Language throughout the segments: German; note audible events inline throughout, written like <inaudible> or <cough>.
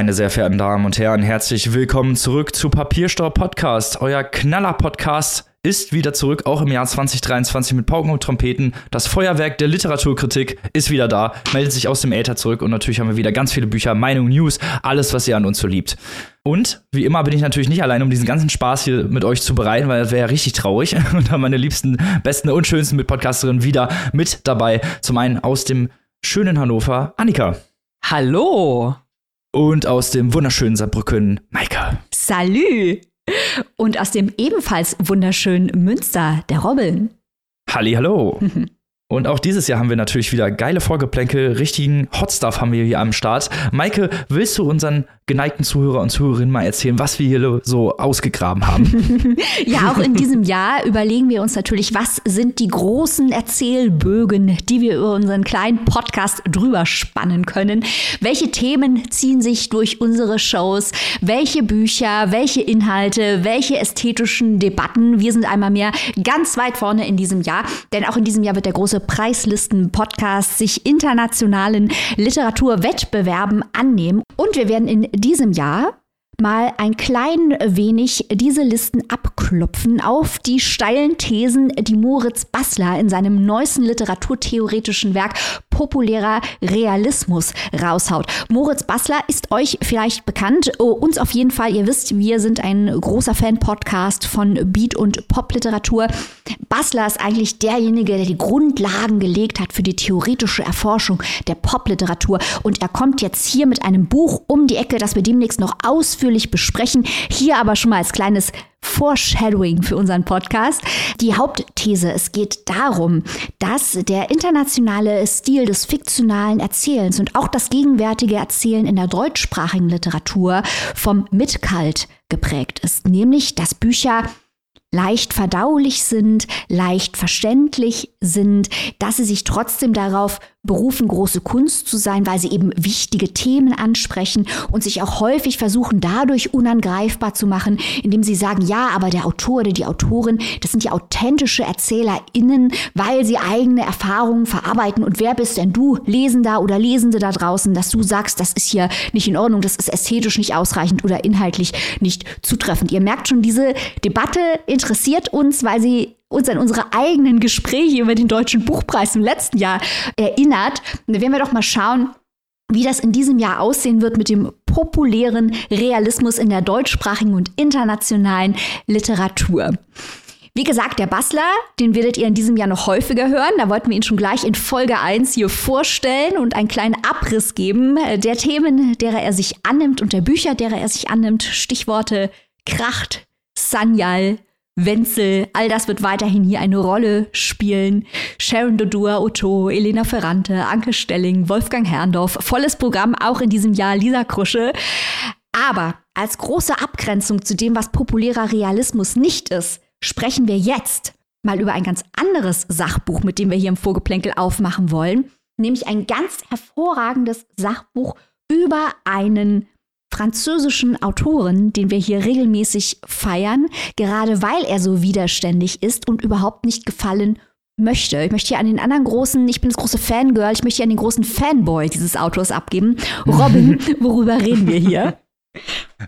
Meine sehr verehrten Damen und Herren, herzlich willkommen zurück zu Papierstau Podcast. Euer Knaller Podcast ist wieder zurück, auch im Jahr 2023 mit Pauken und Trompeten. Das Feuerwerk der Literaturkritik ist wieder da, meldet sich aus dem Äther zurück und natürlich haben wir wieder ganz viele Bücher, Meinungen, News, alles, was ihr an uns so liebt. Und wie immer bin ich natürlich nicht allein, um diesen ganzen Spaß hier mit euch zu bereiten, weil das wäre ja richtig traurig. <laughs> Und haben meine liebsten, besten und schönsten Mitpodcasterinnen wieder mit dabei. Zum einen aus dem schönen Hannover, Annika. Hallo. Und aus dem wunderschönen Saarbrücken, Maike. Salü. Und aus dem ebenfalls wunderschönen Münster, der Robin. Halli, hallo. <laughs> Und auch dieses Jahr haben wir natürlich wieder geile Vorgeplänkel, richtigen Hotstuff haben wir hier am Start. Maike, willst du unseren geneigten Zuhörer und Zuhörerinnen mal erzählen, was wir hier so ausgegraben haben? <laughs> ja, auch in diesem Jahr überlegen wir uns natürlich, was sind die großen Erzählbögen, die wir über unseren kleinen Podcast drüber spannen können? Welche Themen ziehen sich durch unsere Shows? Welche Bücher, welche Inhalte, welche ästhetischen Debatten? Wir sind einmal mehr ganz weit vorne in diesem Jahr, denn auch in diesem Jahr wird der große Preislisten-Podcast sich internationalen Literaturwettbewerben annehmen. Und wir werden in diesem Jahr mal ein klein wenig diese Listen abklopfen auf die steilen Thesen, die Moritz Bassler in seinem neuesten literaturtheoretischen Werk populärer Realismus raushaut. Moritz Bassler ist euch vielleicht bekannt, oh, uns auf jeden Fall. Ihr wisst, wir sind ein großer Fan-Podcast von Beat- und Popliteratur. Bassler ist eigentlich derjenige, der die Grundlagen gelegt hat für die theoretische Erforschung der Popliteratur. Und er kommt jetzt hier mit einem Buch um die Ecke, das wir demnächst noch ausführlich besprechen. Hier aber schon mal als kleines Foreshadowing für unseren Podcast. Die Hauptthese, es geht darum, dass der internationale Stil des fiktionalen Erzählens und auch das gegenwärtige Erzählen in der deutschsprachigen Literatur vom Mitkalt geprägt ist, nämlich dass Bücher leicht verdaulich sind, leicht verständlich sind, dass sie sich trotzdem darauf berufen, große Kunst zu sein, weil sie eben wichtige Themen ansprechen und sich auch häufig versuchen, dadurch unangreifbar zu machen, indem sie sagen, ja, aber der Autor oder die Autorin, das sind ja authentische ErzählerInnen, weil sie eigene Erfahrungen verarbeiten. Und wer bist denn du, Lesender oder Lesende da draußen, dass du sagst, das ist hier nicht in Ordnung, das ist ästhetisch nicht ausreichend oder inhaltlich nicht zutreffend. Ihr merkt schon, diese Debatte interessiert uns, weil sie uns an unsere eigenen Gespräche über den Deutschen Buchpreis im letzten Jahr erinnert. Werden wir doch mal schauen, wie das in diesem Jahr aussehen wird mit dem populären Realismus in der deutschsprachigen und internationalen Literatur. Wie gesagt, der Bassler, den werdet ihr in diesem Jahr noch häufiger hören. Da wollten wir ihn schon gleich in Folge 1 hier vorstellen und einen kleinen Abriss geben der Themen, derer er sich annimmt und der Bücher, derer er sich annimmt. Stichworte Kracht, Sanyal, Wenzel, all das wird weiterhin hier eine Rolle spielen. Sharon Dodua, Otto, Elena Ferrante, Anke Stelling, Wolfgang Herrndorf, volles Programm auch in diesem Jahr Lisa Krusche. Aber als große Abgrenzung zu dem, was populärer Realismus nicht ist, sprechen wir jetzt mal über ein ganz anderes Sachbuch, mit dem wir hier im Vorgeplänkel aufmachen wollen, nämlich ein ganz hervorragendes Sachbuch über einen französischen Autoren, den wir hier regelmäßig feiern, gerade weil er so widerständig ist und überhaupt nicht gefallen möchte. Ich möchte hier an den anderen großen, ich bin das große Fangirl, ich möchte hier an den großen Fanboy dieses Autors abgeben. Robin, <laughs> worüber reden wir hier?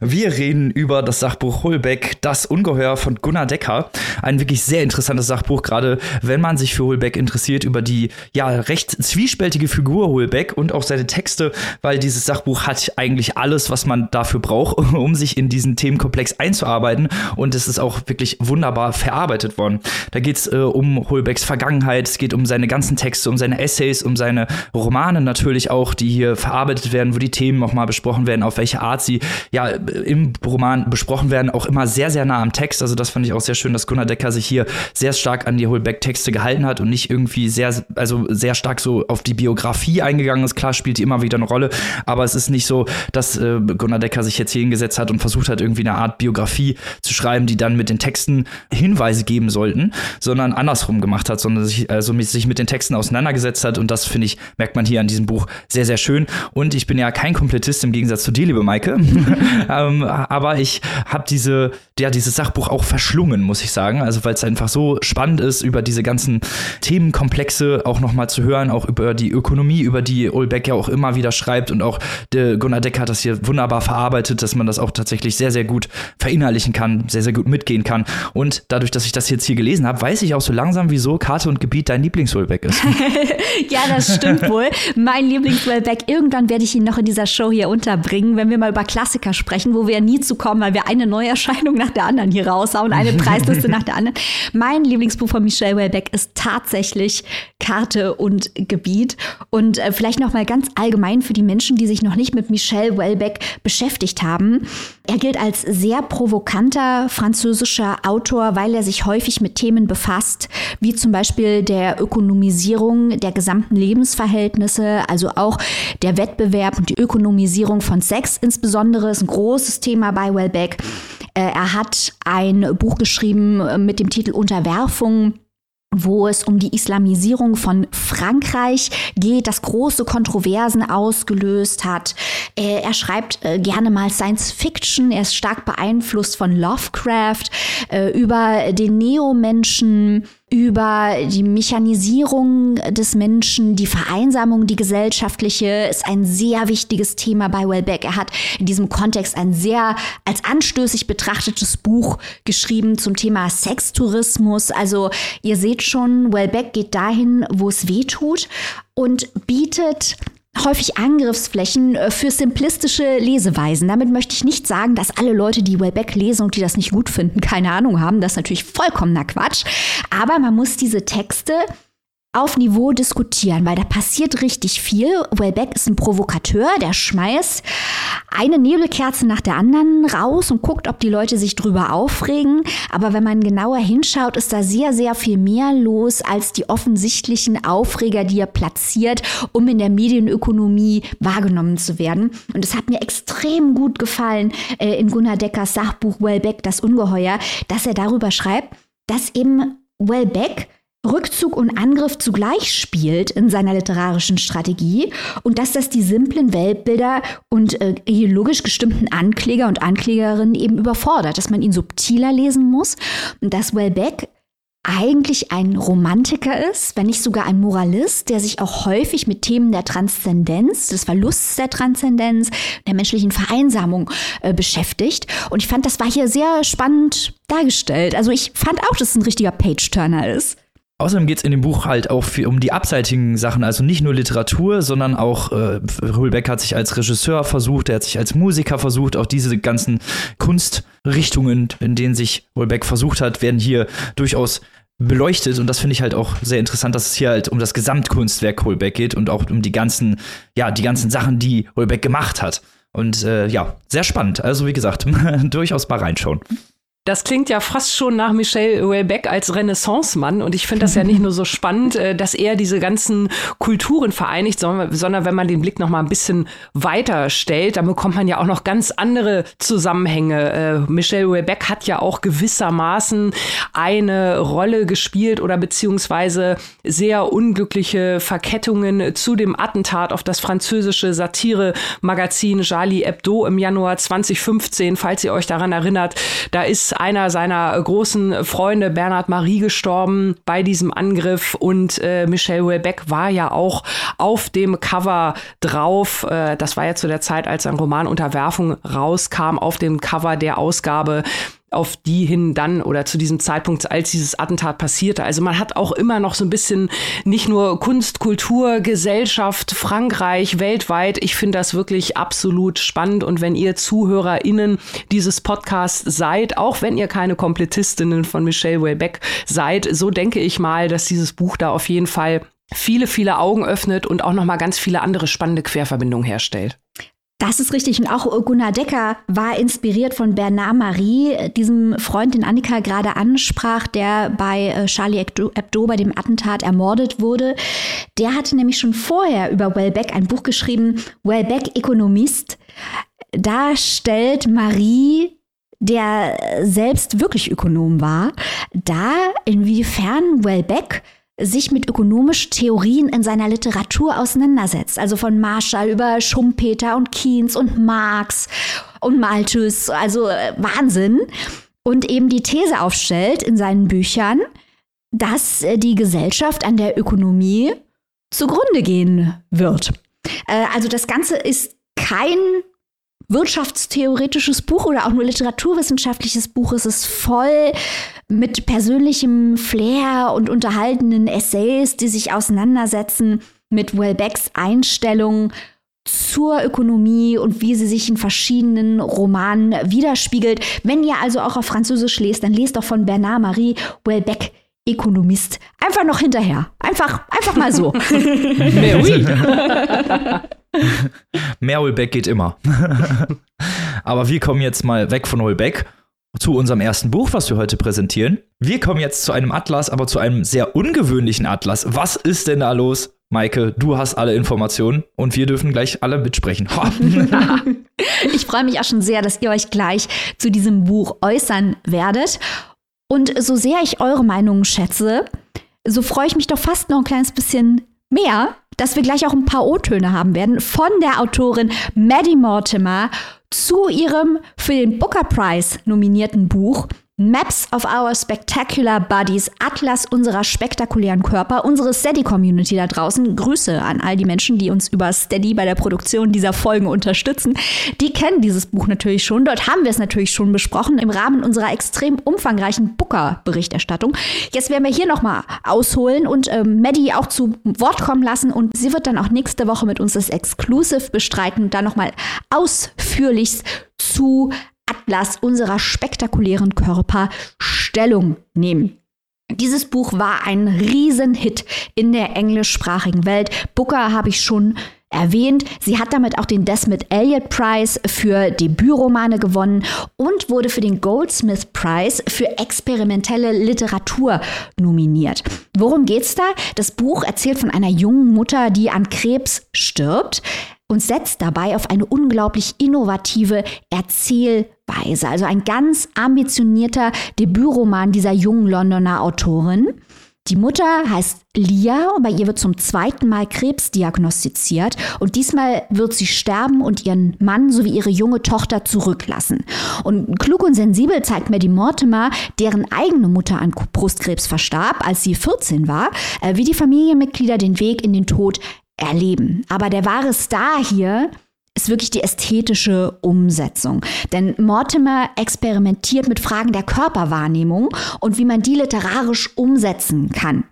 Wir reden über das Sachbuch Hulbeck, das Ungeheuer von Gunnar Decker. Ein wirklich sehr interessantes Sachbuch, gerade wenn man sich für Hulbeck interessiert, über die ja recht zwiespältige Figur Hulbeck und auch seine Texte, weil dieses Sachbuch hat eigentlich alles, was man dafür braucht, <laughs> um sich in diesen Themenkomplex einzuarbeiten. Und es ist auch wirklich wunderbar verarbeitet worden. Da geht es äh, um Hulbecks Vergangenheit, es geht um seine ganzen Texte, um seine Essays, um seine Romane natürlich auch, die hier verarbeitet werden, wo die Themen nochmal besprochen werden, auf welche Art sie ja im Roman besprochen werden, auch immer sehr, sehr nah am Text. Also das fand ich auch sehr schön, dass Gunnar Decker sich hier sehr stark an die Holbeck-Texte gehalten hat und nicht irgendwie sehr, also sehr stark so auf die Biografie eingegangen ist. Klar spielt die immer wieder eine Rolle, aber es ist nicht so, dass äh, Gunnar Decker sich jetzt hier hingesetzt hat und versucht hat, irgendwie eine Art Biografie zu schreiben, die dann mit den Texten Hinweise geben sollten, sondern andersrum gemacht hat, sondern sich, also sich mit den Texten auseinandergesetzt hat und das finde ich, merkt man hier an diesem Buch sehr, sehr schön. Und ich bin ja kein Komplettist im Gegensatz zu dir, liebe Maike. <laughs> ähm, aber ich habe diese, ja, dieses Sachbuch auch verschlungen, muss ich sagen. Also weil es einfach so spannend ist, über diese ganzen Themenkomplexe auch nochmal zu hören, auch über die Ökonomie, über die Ulbeck ja auch immer wieder schreibt und auch der Gunnar Deck hat das hier wunderbar verarbeitet, dass man das auch tatsächlich sehr, sehr gut verinnerlichen kann, sehr, sehr gut mitgehen kann. Und dadurch, dass ich das jetzt hier gelesen habe, weiß ich auch so langsam, wieso Karte und Gebiet dein Lieblings-Ulbeck ist. <laughs> ja, das stimmt <laughs> wohl. Mein Lieblings-Ulbeck, irgendwann werde ich ihn noch in dieser Show hier unterbringen, wenn wir mal über Klassiker sprechen, wo wir nie zu kommen, weil wir eine Neuerscheinung nach der anderen hier raushauen, eine Preisliste nach der anderen. Mein Lieblingsbuch von Michel Welbeck ist tatsächlich Karte und Gebiet. Und äh, vielleicht noch mal ganz allgemein für die Menschen, die sich noch nicht mit Michel Welbeck beschäftigt haben. Er gilt als sehr provokanter französischer Autor, weil er sich häufig mit Themen befasst, wie zum Beispiel der Ökonomisierung der gesamten Lebensverhältnisse, also auch der Wettbewerb und die Ökonomisierung von Sex insbesondere ist ein großes Thema bei Welbeck. Äh, er hat ein Buch geschrieben äh, mit dem Titel Unterwerfung wo es um die Islamisierung von Frankreich geht, das große Kontroversen ausgelöst hat. Er schreibt äh, gerne mal Science Fiction, er ist stark beeinflusst von Lovecraft, über den Neomenschen, über die Mechanisierung des Menschen, die Vereinsamung, die gesellschaftliche, ist ein sehr wichtiges Thema bei Wellbeck. Er hat in diesem Kontext ein sehr als anstößig betrachtetes Buch geschrieben zum Thema Sextourismus. Also ihr seht schon, Wellbeck geht dahin, wo es weh tut und bietet häufig Angriffsflächen äh, für simplistische Leseweisen. Damit möchte ich nicht sagen, dass alle Leute, die Wellbeck lesen und die das nicht gut finden, keine Ahnung haben. Das ist natürlich vollkommener Quatsch. Aber man muss diese Texte auf Niveau diskutieren, weil da passiert richtig viel. Wellbeck ist ein Provokateur, der schmeißt eine Nebelkerze nach der anderen raus und guckt, ob die Leute sich drüber aufregen. Aber wenn man genauer hinschaut, ist da sehr, sehr viel mehr los als die offensichtlichen Aufreger, die er platziert, um in der Medienökonomie wahrgenommen zu werden. Und es hat mir extrem gut gefallen äh, in Gunnar Deckers Sachbuch Wellbeck, das Ungeheuer, dass er darüber schreibt, dass eben Wellbeck Rückzug und Angriff zugleich spielt in seiner literarischen Strategie und dass das die simplen Weltbilder und äh, ideologisch gestimmten Ankläger und Anklägerinnen eben überfordert, dass man ihn subtiler lesen muss und dass Wellbeck eigentlich ein Romantiker ist, wenn nicht sogar ein Moralist, der sich auch häufig mit Themen der Transzendenz, des Verlusts der Transzendenz, der menschlichen Vereinsamung äh, beschäftigt. Und ich fand, das war hier sehr spannend dargestellt. Also ich fand auch, dass es ein richtiger Page-Turner ist. Außerdem geht es in dem Buch halt auch viel um die abseitigen Sachen, also nicht nur Literatur, sondern auch äh, Hulbeck hat sich als Regisseur versucht, er hat sich als Musiker versucht, auch diese ganzen Kunstrichtungen, in denen sich Hulbeck versucht hat, werden hier durchaus beleuchtet und das finde ich halt auch sehr interessant, dass es hier halt um das Gesamtkunstwerk Holbeck geht und auch um die ganzen, ja, die ganzen Sachen, die Holbeck gemacht hat. Und äh, ja, sehr spannend. Also wie gesagt, <laughs> durchaus mal reinschauen. Das klingt ja fast schon nach Michel Houellebecq als Renaissance-Mann und ich finde das ja nicht nur so spannend, äh, dass er diese ganzen Kulturen vereinigt, sondern, wenn man den Blick noch mal ein bisschen weiter stellt, dann bekommt man ja auch noch ganz andere Zusammenhänge. Äh, Michel Houellebecq hat ja auch gewissermaßen eine Rolle gespielt oder beziehungsweise sehr unglückliche Verkettungen zu dem Attentat auf das französische Satire-Magazin Charlie Hebdo im Januar 2015, falls ihr euch daran erinnert. Da ist einer seiner großen Freunde, Bernhard Marie, gestorben bei diesem Angriff und äh, Michel Houellebecq war ja auch auf dem Cover drauf. Äh, das war ja zu der Zeit, als sein Roman Unterwerfung rauskam, auf dem Cover der Ausgabe auf die hin dann oder zu diesem Zeitpunkt, als dieses Attentat passierte. Also man hat auch immer noch so ein bisschen nicht nur Kunst, Kultur, Gesellschaft, Frankreich, weltweit. Ich finde das wirklich absolut spannend. Und wenn ihr ZuhörerInnen dieses Podcasts seid, auch wenn ihr keine Komplettistinnen von Michelle Waybeck seid, so denke ich mal, dass dieses Buch da auf jeden Fall viele, viele Augen öffnet und auch noch mal ganz viele andere spannende Querverbindungen herstellt. Das ist richtig. Und auch Gunnar Decker war inspiriert von Bernard Marie, diesem Freund, den Annika gerade ansprach, der bei äh, Charlie Hebdo bei dem Attentat ermordet wurde. Der hatte nämlich schon vorher über Wellbeck ein Buch geschrieben, Wellbeck Ökonomist. Da stellt Marie der selbst wirklich Ökonom war, da inwiefern Wellbeck sich mit ökonomischen Theorien in seiner Literatur auseinandersetzt. Also von Marshall über Schumpeter und Keynes und Marx und Malthus, also äh, Wahnsinn. Und eben die These aufstellt in seinen Büchern, dass äh, die Gesellschaft an der Ökonomie zugrunde gehen wird. Äh, also das Ganze ist kein wirtschaftstheoretisches Buch oder auch nur literaturwissenschaftliches Buch. Es ist voll mit persönlichem Flair und unterhaltenden Essays, die sich auseinandersetzen mit Wellbecks Einstellung zur Ökonomie und wie sie sich in verschiedenen Romanen widerspiegelt. Wenn ihr also auch auf Französisch lest, dann lest doch von Bernard Marie Wellbeck Ökonomist. Einfach noch hinterher. Einfach, einfach mal so. <laughs> Mehr Holbeck <laughs> geht immer. <laughs> Aber wir kommen jetzt mal weg von Holbeck zu unserem ersten Buch, was wir heute präsentieren. Wir kommen jetzt zu einem Atlas, aber zu einem sehr ungewöhnlichen Atlas. Was ist denn da los? Maike, du hast alle Informationen und wir dürfen gleich alle mitsprechen. ich freue mich auch schon sehr, dass ihr euch gleich zu diesem Buch äußern werdet. Und so sehr ich eure Meinungen schätze, so freue ich mich doch fast noch ein kleines bisschen mehr, dass wir gleich auch ein paar O-Töne haben werden von der Autorin Maddie Mortimer zu ihrem für den Booker Prize nominierten Buch Maps of Our Spectacular Bodies, Atlas unserer spektakulären Körper, unsere Steady-Community da draußen. Grüße an all die Menschen, die uns über Steady bei der Produktion dieser Folgen unterstützen. Die kennen dieses Buch natürlich schon. Dort haben wir es natürlich schon besprochen im Rahmen unserer extrem umfangreichen Booker-Berichterstattung. Jetzt werden wir hier nochmal ausholen und ähm, Maddie auch zu Wort kommen lassen und sie wird dann auch nächste Woche mit uns das Exclusive bestreiten und dann nochmal ausführlichst zu Atlas unserer spektakulären Körper Stellung nehmen. Dieses Buch war ein Riesenhit in der englischsprachigen Welt. Booker habe ich schon erwähnt. Sie hat damit auch den Desmond Elliott Prize für Debütromane gewonnen und wurde für den Goldsmith Prize für experimentelle Literatur nominiert. Worum geht's da? Das Buch erzählt von einer jungen Mutter, die an Krebs stirbt und setzt dabei auf eine unglaublich innovative Erzählweise. Also ein ganz ambitionierter Debütroman dieser jungen Londoner Autorin. Die Mutter heißt Lia und bei ihr wird zum zweiten Mal Krebs diagnostiziert und diesmal wird sie sterben und ihren Mann sowie ihre junge Tochter zurücklassen. Und klug und sensibel zeigt Maddie Mortimer, deren eigene Mutter an Brustkrebs verstarb, als sie 14 war, äh, wie die Familienmitglieder den Weg in den Tod erleben. Aber der wahre Star hier ist wirklich die ästhetische Umsetzung. Denn Mortimer experimentiert mit Fragen der Körperwahrnehmung und wie man die literarisch umsetzen kann.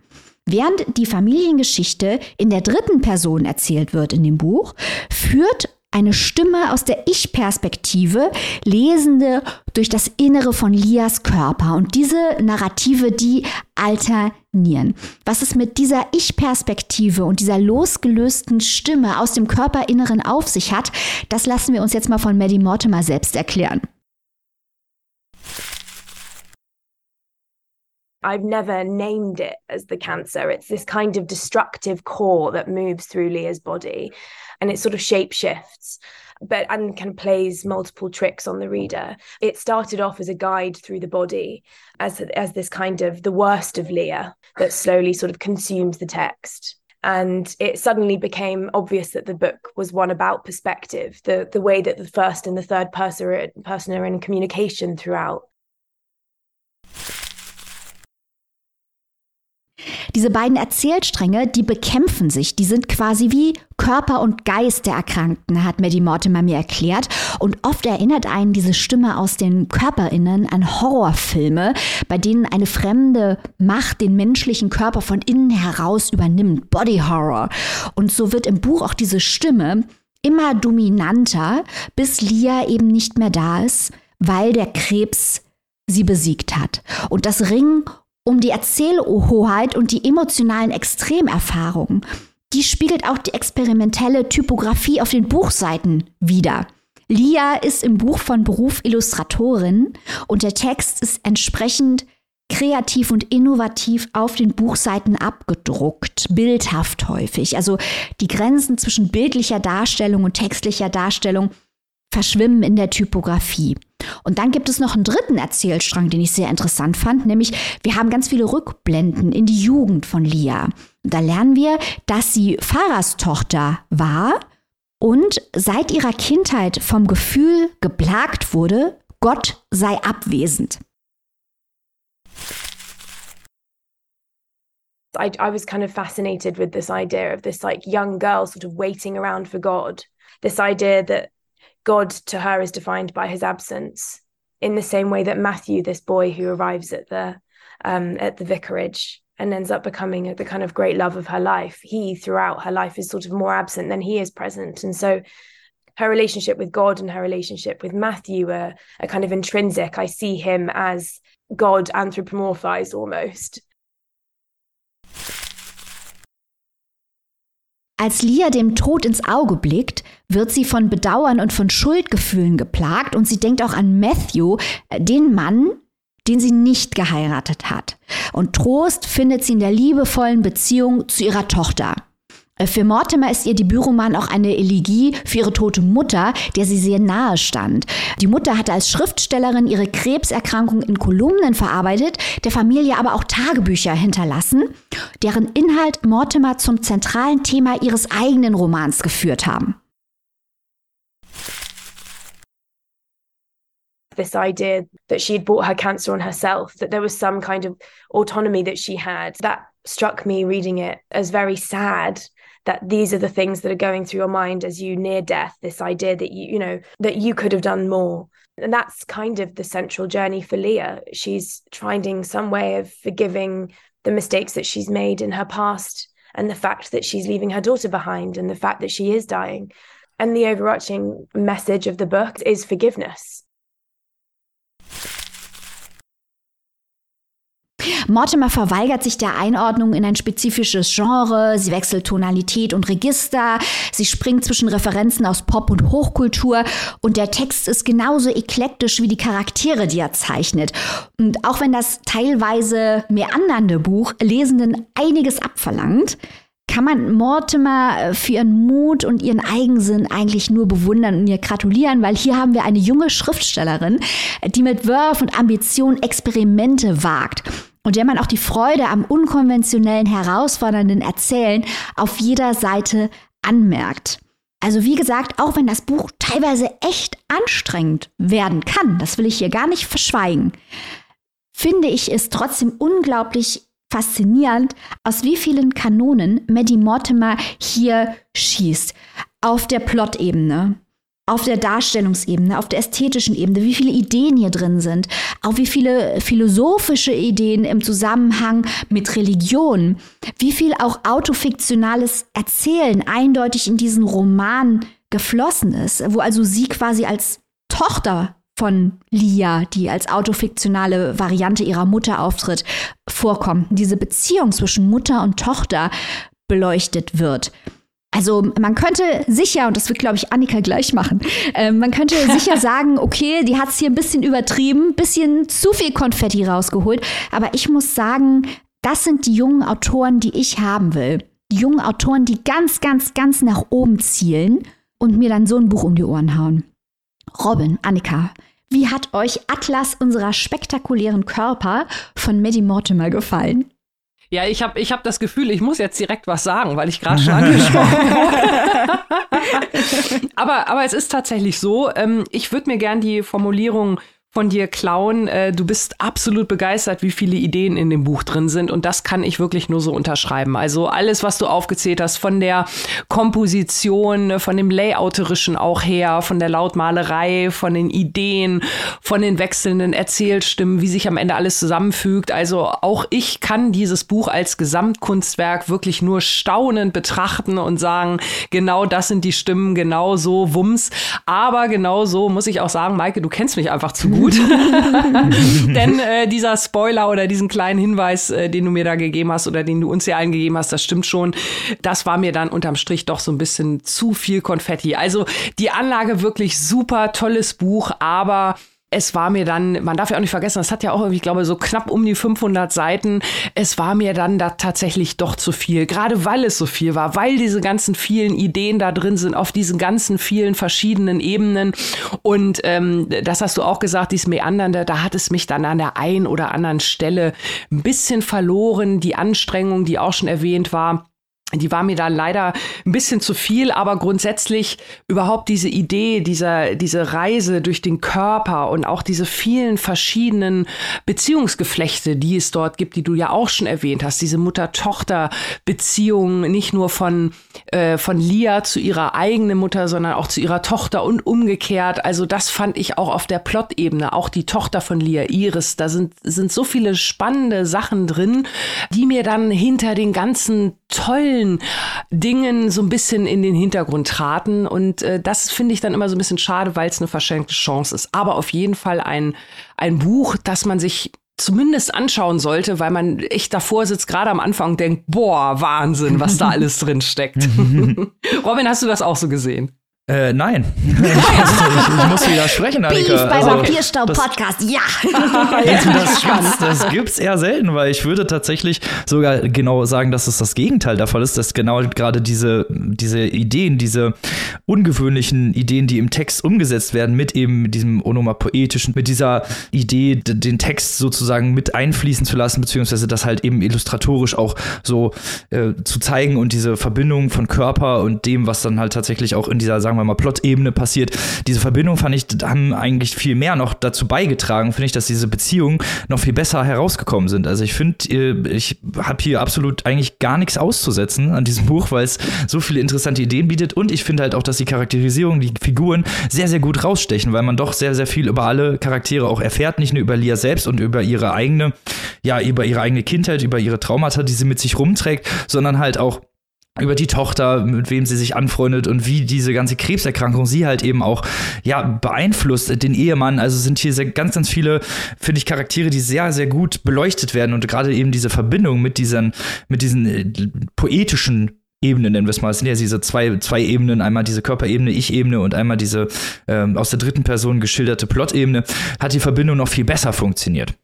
Während die Familiengeschichte in der dritten Person erzählt wird in dem Buch, führt eine Stimme aus der Ich-Perspektive, Lesende durch das Innere von Lias Körper. Und diese Narrative, die alternieren. Was es mit dieser Ich-Perspektive und dieser losgelösten Stimme aus dem Körperinneren auf sich hat, das lassen wir uns jetzt mal von Maddie Mortimer selbst erklären. I've never named it as the cancer. It's this kind of destructive core that moves through Leah's body and it sort of shape shifts but and kind of plays multiple tricks on the reader. It started off as a guide through the body, as as this kind of the worst of Leah that slowly sort of consumes the text. And it suddenly became obvious that the book was one about perspective, the the way that the first and the third person person are in communication throughout. Diese beiden Erzählstränge, die bekämpfen sich, die sind quasi wie Körper und Geist der Erkrankten, hat Maddie Mortimer mir erklärt. Und oft erinnert einen diese Stimme aus den Körperinnen an Horrorfilme, bei denen eine fremde Macht den menschlichen Körper von innen heraus übernimmt. Body Horror. Und so wird im Buch auch diese Stimme immer dominanter, bis Lia eben nicht mehr da ist, weil der Krebs sie besiegt hat. Und das Ringen um die Erzählhoheit und die emotionalen Extremerfahrungen. Die spiegelt auch die experimentelle Typografie auf den Buchseiten wider. Lia ist im Buch von Beruf Illustratorin und der Text ist entsprechend kreativ und innovativ auf den Buchseiten abgedruckt, bildhaft häufig. Also die Grenzen zwischen bildlicher Darstellung und textlicher Darstellung verschwimmen in der Typografie. Und dann gibt es noch einen dritten Erzählstrang, den ich sehr interessant fand, nämlich wir haben ganz viele Rückblenden in die Jugend von Lia. Und da lernen wir, dass sie Pfarrerstochter war und seit ihrer Kindheit vom Gefühl geplagt wurde, Gott sei abwesend. I, I was kind of fascinated with this idea of this like young girl sort of waiting around for God. This idea that God to her is defined by his absence, in the same way that Matthew, this boy who arrives at the um, at the vicarage and ends up becoming the kind of great love of her life, he throughout her life is sort of more absent than he is present, and so her relationship with God and her relationship with Matthew are, are kind of intrinsic. I see him as God anthropomorphized almost. Als Lia dem Tod ins Auge blickt, wird sie von Bedauern und von Schuldgefühlen geplagt und sie denkt auch an Matthew, äh, den Mann, den sie nicht geheiratet hat. Und Trost findet sie in der liebevollen Beziehung zu ihrer Tochter. Äh, für Mortimer ist ihr Debütroman auch eine Elegie für ihre tote Mutter, der sie sehr nahe stand. Die Mutter hatte als Schriftstellerin ihre Krebserkrankung in Kolumnen verarbeitet, der Familie aber auch Tagebücher hinterlassen, deren Inhalt Mortimer zum zentralen Thema ihres eigenen Romans geführt haben. this idea that she had brought her cancer on herself, that there was some kind of autonomy that she had. That struck me reading it as very sad that these are the things that are going through your mind as you near death this idea that you you know that you could have done more. And that's kind of the central journey for leah. She's finding some way of forgiving the mistakes that she's made in her past and the fact that she's leaving her daughter behind and the fact that she is dying. And the overarching message of the book is forgiveness Mortimer verweigert sich der Einordnung in ein spezifisches Genre, sie wechselt Tonalität und Register, sie springt zwischen Referenzen aus Pop und Hochkultur. Und der Text ist genauso eklektisch wie die Charaktere, die er zeichnet. Und auch wenn das teilweise meandernde Buch Lesenden einiges abverlangt, kann man Mortimer für ihren Mut und ihren Eigensinn eigentlich nur bewundern und ihr gratulieren, weil hier haben wir eine junge Schriftstellerin, die mit Wurf und Ambition Experimente wagt und der man auch die Freude am unkonventionellen, herausfordernden Erzählen auf jeder Seite anmerkt. Also wie gesagt, auch wenn das Buch teilweise echt anstrengend werden kann, das will ich hier gar nicht verschweigen, finde ich es trotzdem unglaublich faszinierend, aus wie vielen Kanonen Maddie Mortimer hier schießt. Auf der Plot-Ebene, auf der Darstellungsebene, auf der ästhetischen Ebene, wie viele Ideen hier drin sind, auch wie viele philosophische Ideen im Zusammenhang mit Religion, wie viel auch autofiktionales Erzählen eindeutig in diesen Roman geflossen ist, wo also sie quasi als Tochter von Lia, die als autofiktionale Variante ihrer Mutter auftritt, vorkommt. Diese Beziehung zwischen Mutter und Tochter beleuchtet wird. Also man könnte sicher, und das wird, glaube ich, Annika gleich machen, äh, man könnte <laughs> sicher sagen, okay, die hat es hier ein bisschen übertrieben, bisschen zu viel Konfetti rausgeholt. Aber ich muss sagen, das sind die jungen Autoren, die ich haben will. Die jungen Autoren, die ganz, ganz, ganz nach oben zielen und mir dann so ein Buch um die Ohren hauen. Robin, Annika, wie hat euch Atlas unserer spektakulären Körper von Maddie Mortimer gefallen? Ja, ich habe ich hab das Gefühl, ich muss jetzt direkt was sagen, weil ich gerade schon angesprochen <laughs> habe. <laughs> aber, aber es ist tatsächlich so, ähm, ich würde mir gern die Formulierung von dir klauen. Äh, du bist absolut begeistert, wie viele Ideen in dem Buch drin sind. Und das kann ich wirklich nur so unterschreiben. Also alles, was du aufgezählt hast, von der Komposition, von dem Layouterischen auch her, von der Lautmalerei, von den Ideen, von den wechselnden Erzählstimmen, wie sich am Ende alles zusammenfügt. Also auch ich kann dieses Buch als Gesamtkunstwerk wirklich nur staunend betrachten und sagen, genau das sind die Stimmen, genau so Wumms. Aber genau so muss ich auch sagen, Maike, du kennst mich einfach zu gut gut. <laughs> Denn äh, dieser Spoiler oder diesen kleinen Hinweis, äh, den du mir da gegeben hast oder den du uns ja allen gegeben hast, das stimmt schon. Das war mir dann unterm Strich doch so ein bisschen zu viel Konfetti. Also die Anlage wirklich super, tolles Buch, aber es war mir dann, man darf ja auch nicht vergessen, das hat ja auch irgendwie, ich glaube, so knapp um die 500 Seiten. Es war mir dann da tatsächlich doch zu viel, gerade weil es so viel war, weil diese ganzen vielen Ideen da drin sind, auf diesen ganzen vielen verschiedenen Ebenen. Und ähm, das hast du auch gesagt, dieses Meandernde, da hat es mich dann an der einen oder anderen Stelle ein bisschen verloren. Die Anstrengung, die auch schon erwähnt war die war mir da leider ein bisschen zu viel, aber grundsätzlich überhaupt diese Idee, dieser, diese Reise durch den Körper und auch diese vielen verschiedenen Beziehungsgeflechte, die es dort gibt, die du ja auch schon erwähnt hast, diese Mutter-Tochter-Beziehung, nicht nur von, äh, von Lia zu ihrer eigenen Mutter, sondern auch zu ihrer Tochter und umgekehrt. Also das fand ich auch auf der Plot-Ebene, auch die Tochter von Lia, Iris, da sind, sind so viele spannende Sachen drin, die mir dann hinter den ganzen tollen Dingen so ein bisschen in den Hintergrund traten. Und äh, das finde ich dann immer so ein bisschen schade, weil es eine verschenkte Chance ist. Aber auf jeden Fall ein, ein Buch, das man sich zumindest anschauen sollte, weil man echt davor sitzt, gerade am Anfang und denkt, boah, Wahnsinn, was da <laughs> alles drin steckt. <laughs> Robin, hast du das auch so gesehen? Äh, nein. <laughs> <laughs> ich, muss widersprechen, Annika. Beef bei also, Vampirstau-Podcast, ja. <laughs> das, das, das gibt's eher selten, weil ich würde tatsächlich sogar genau sagen, dass es das Gegenteil der Fall ist, dass genau gerade diese, diese Ideen, diese ungewöhnlichen Ideen, die im Text umgesetzt werden, mit eben diesem onomapoetischen, mit dieser Idee, den Text sozusagen mit einfließen zu lassen, beziehungsweise das halt eben illustratorisch auch so äh, zu zeigen und diese Verbindung von Körper und dem, was dann halt tatsächlich auch in dieser, sagen wir wir mal, Plot-Ebene passiert. Diese Verbindung fand ich, haben eigentlich viel mehr noch dazu beigetragen, finde ich, dass diese Beziehungen noch viel besser herausgekommen sind. Also ich finde, äh, ich habe hier absolut eigentlich gar nichts auszusetzen an diesem Buch, weil es so viele interessante Ideen bietet und ich finde halt auch, dass die Charakterisierung, die Figuren sehr, sehr gut rausstechen, weil man doch sehr, sehr viel über alle Charaktere auch erfährt, nicht nur über Lia selbst und über ihre eigene, ja, über ihre eigene Kindheit, über ihre Traumata, die sie mit sich rumträgt, sondern halt auch über die Tochter, mit wem sie sich anfreundet und wie diese ganze Krebserkrankung sie halt eben auch ja beeinflusst den Ehemann. Also sind hier sehr, ganz ganz viele finde ich Charaktere, die sehr sehr gut beleuchtet werden und gerade eben diese Verbindung mit diesen mit diesen äh, poetischen Ebenen, nennen wir es mal. Es sind ja diese zwei, zwei Ebenen, einmal diese Körperebene, Ich-Ebene und einmal diese ähm, aus der dritten Person geschilderte Plot-Ebene, hat die Verbindung noch viel besser funktioniert.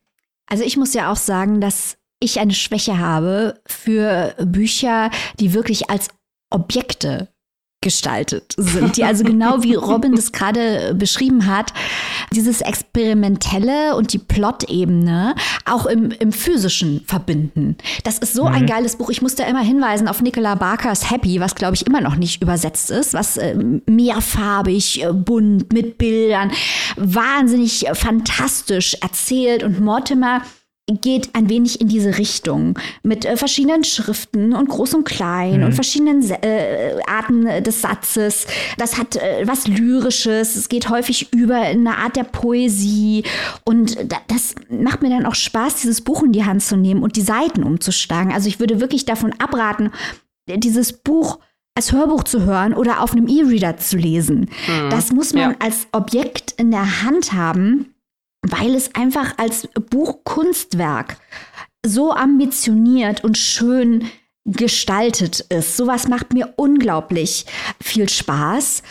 Also ich muss ja auch sagen, dass ich eine Schwäche habe für Bücher, die wirklich als Objekte gestaltet sind, die also genau wie <laughs> Robin das gerade beschrieben hat, dieses Experimentelle und die Plot-Ebene auch im, im Physischen verbinden. Das ist so mhm. ein geiles Buch. Ich muss da immer hinweisen auf Nicola Barkers Happy, was glaube ich immer noch nicht übersetzt ist, was äh, mehrfarbig, äh, bunt, mit Bildern, wahnsinnig äh, fantastisch erzählt und Mortimer geht ein wenig in diese Richtung mit äh, verschiedenen Schriften und groß und klein mhm. und verschiedenen äh, Arten des Satzes. Das hat äh, was Lyrisches. Es geht häufig über eine Art der Poesie und das macht mir dann auch Spaß, dieses Buch in die Hand zu nehmen und die Seiten umzuschlagen. Also ich würde wirklich davon abraten, dieses Buch als Hörbuch zu hören oder auf einem E-Reader zu lesen. Mhm. Das muss man ja. als Objekt in der Hand haben weil es einfach als Buchkunstwerk so ambitioniert und schön gestaltet ist. Sowas macht mir unglaublich viel Spaß.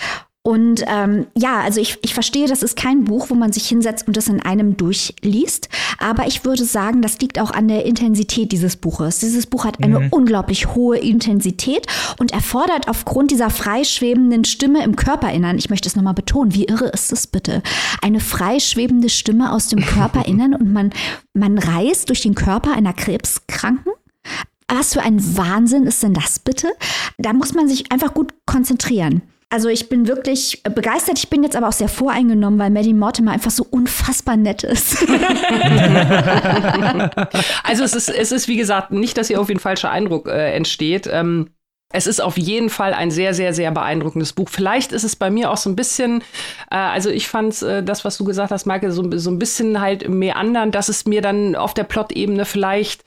Und ähm, ja, also ich, ich verstehe, das ist kein Buch, wo man sich hinsetzt und das in einem durchliest. Aber ich würde sagen, das liegt auch an der Intensität dieses Buches. Dieses Buch hat eine mhm. unglaublich hohe Intensität und erfordert aufgrund dieser freischwebenden Stimme im Körperinnern, ich möchte es nochmal betonen, wie irre ist das bitte? Eine freischwebende Stimme aus dem Körperinnern <laughs> und man, man reist durch den Körper einer Krebskranken was für ein Wahnsinn ist denn das bitte? Da muss man sich einfach gut konzentrieren. Also ich bin wirklich begeistert. Ich bin jetzt aber auch sehr voreingenommen, weil Maddie Mortimer einfach so unfassbar nett ist. <laughs> also es ist, es ist, wie gesagt, nicht, dass hier irgendwie ein falscher Eindruck äh, entsteht. Ähm es ist auf jeden Fall ein sehr, sehr, sehr beeindruckendes Buch. Vielleicht ist es bei mir auch so ein bisschen, äh, also ich fand äh, das, was du gesagt hast, Michael, so, so ein bisschen halt mehr anderen, dass es mir dann auf der Plot-Ebene vielleicht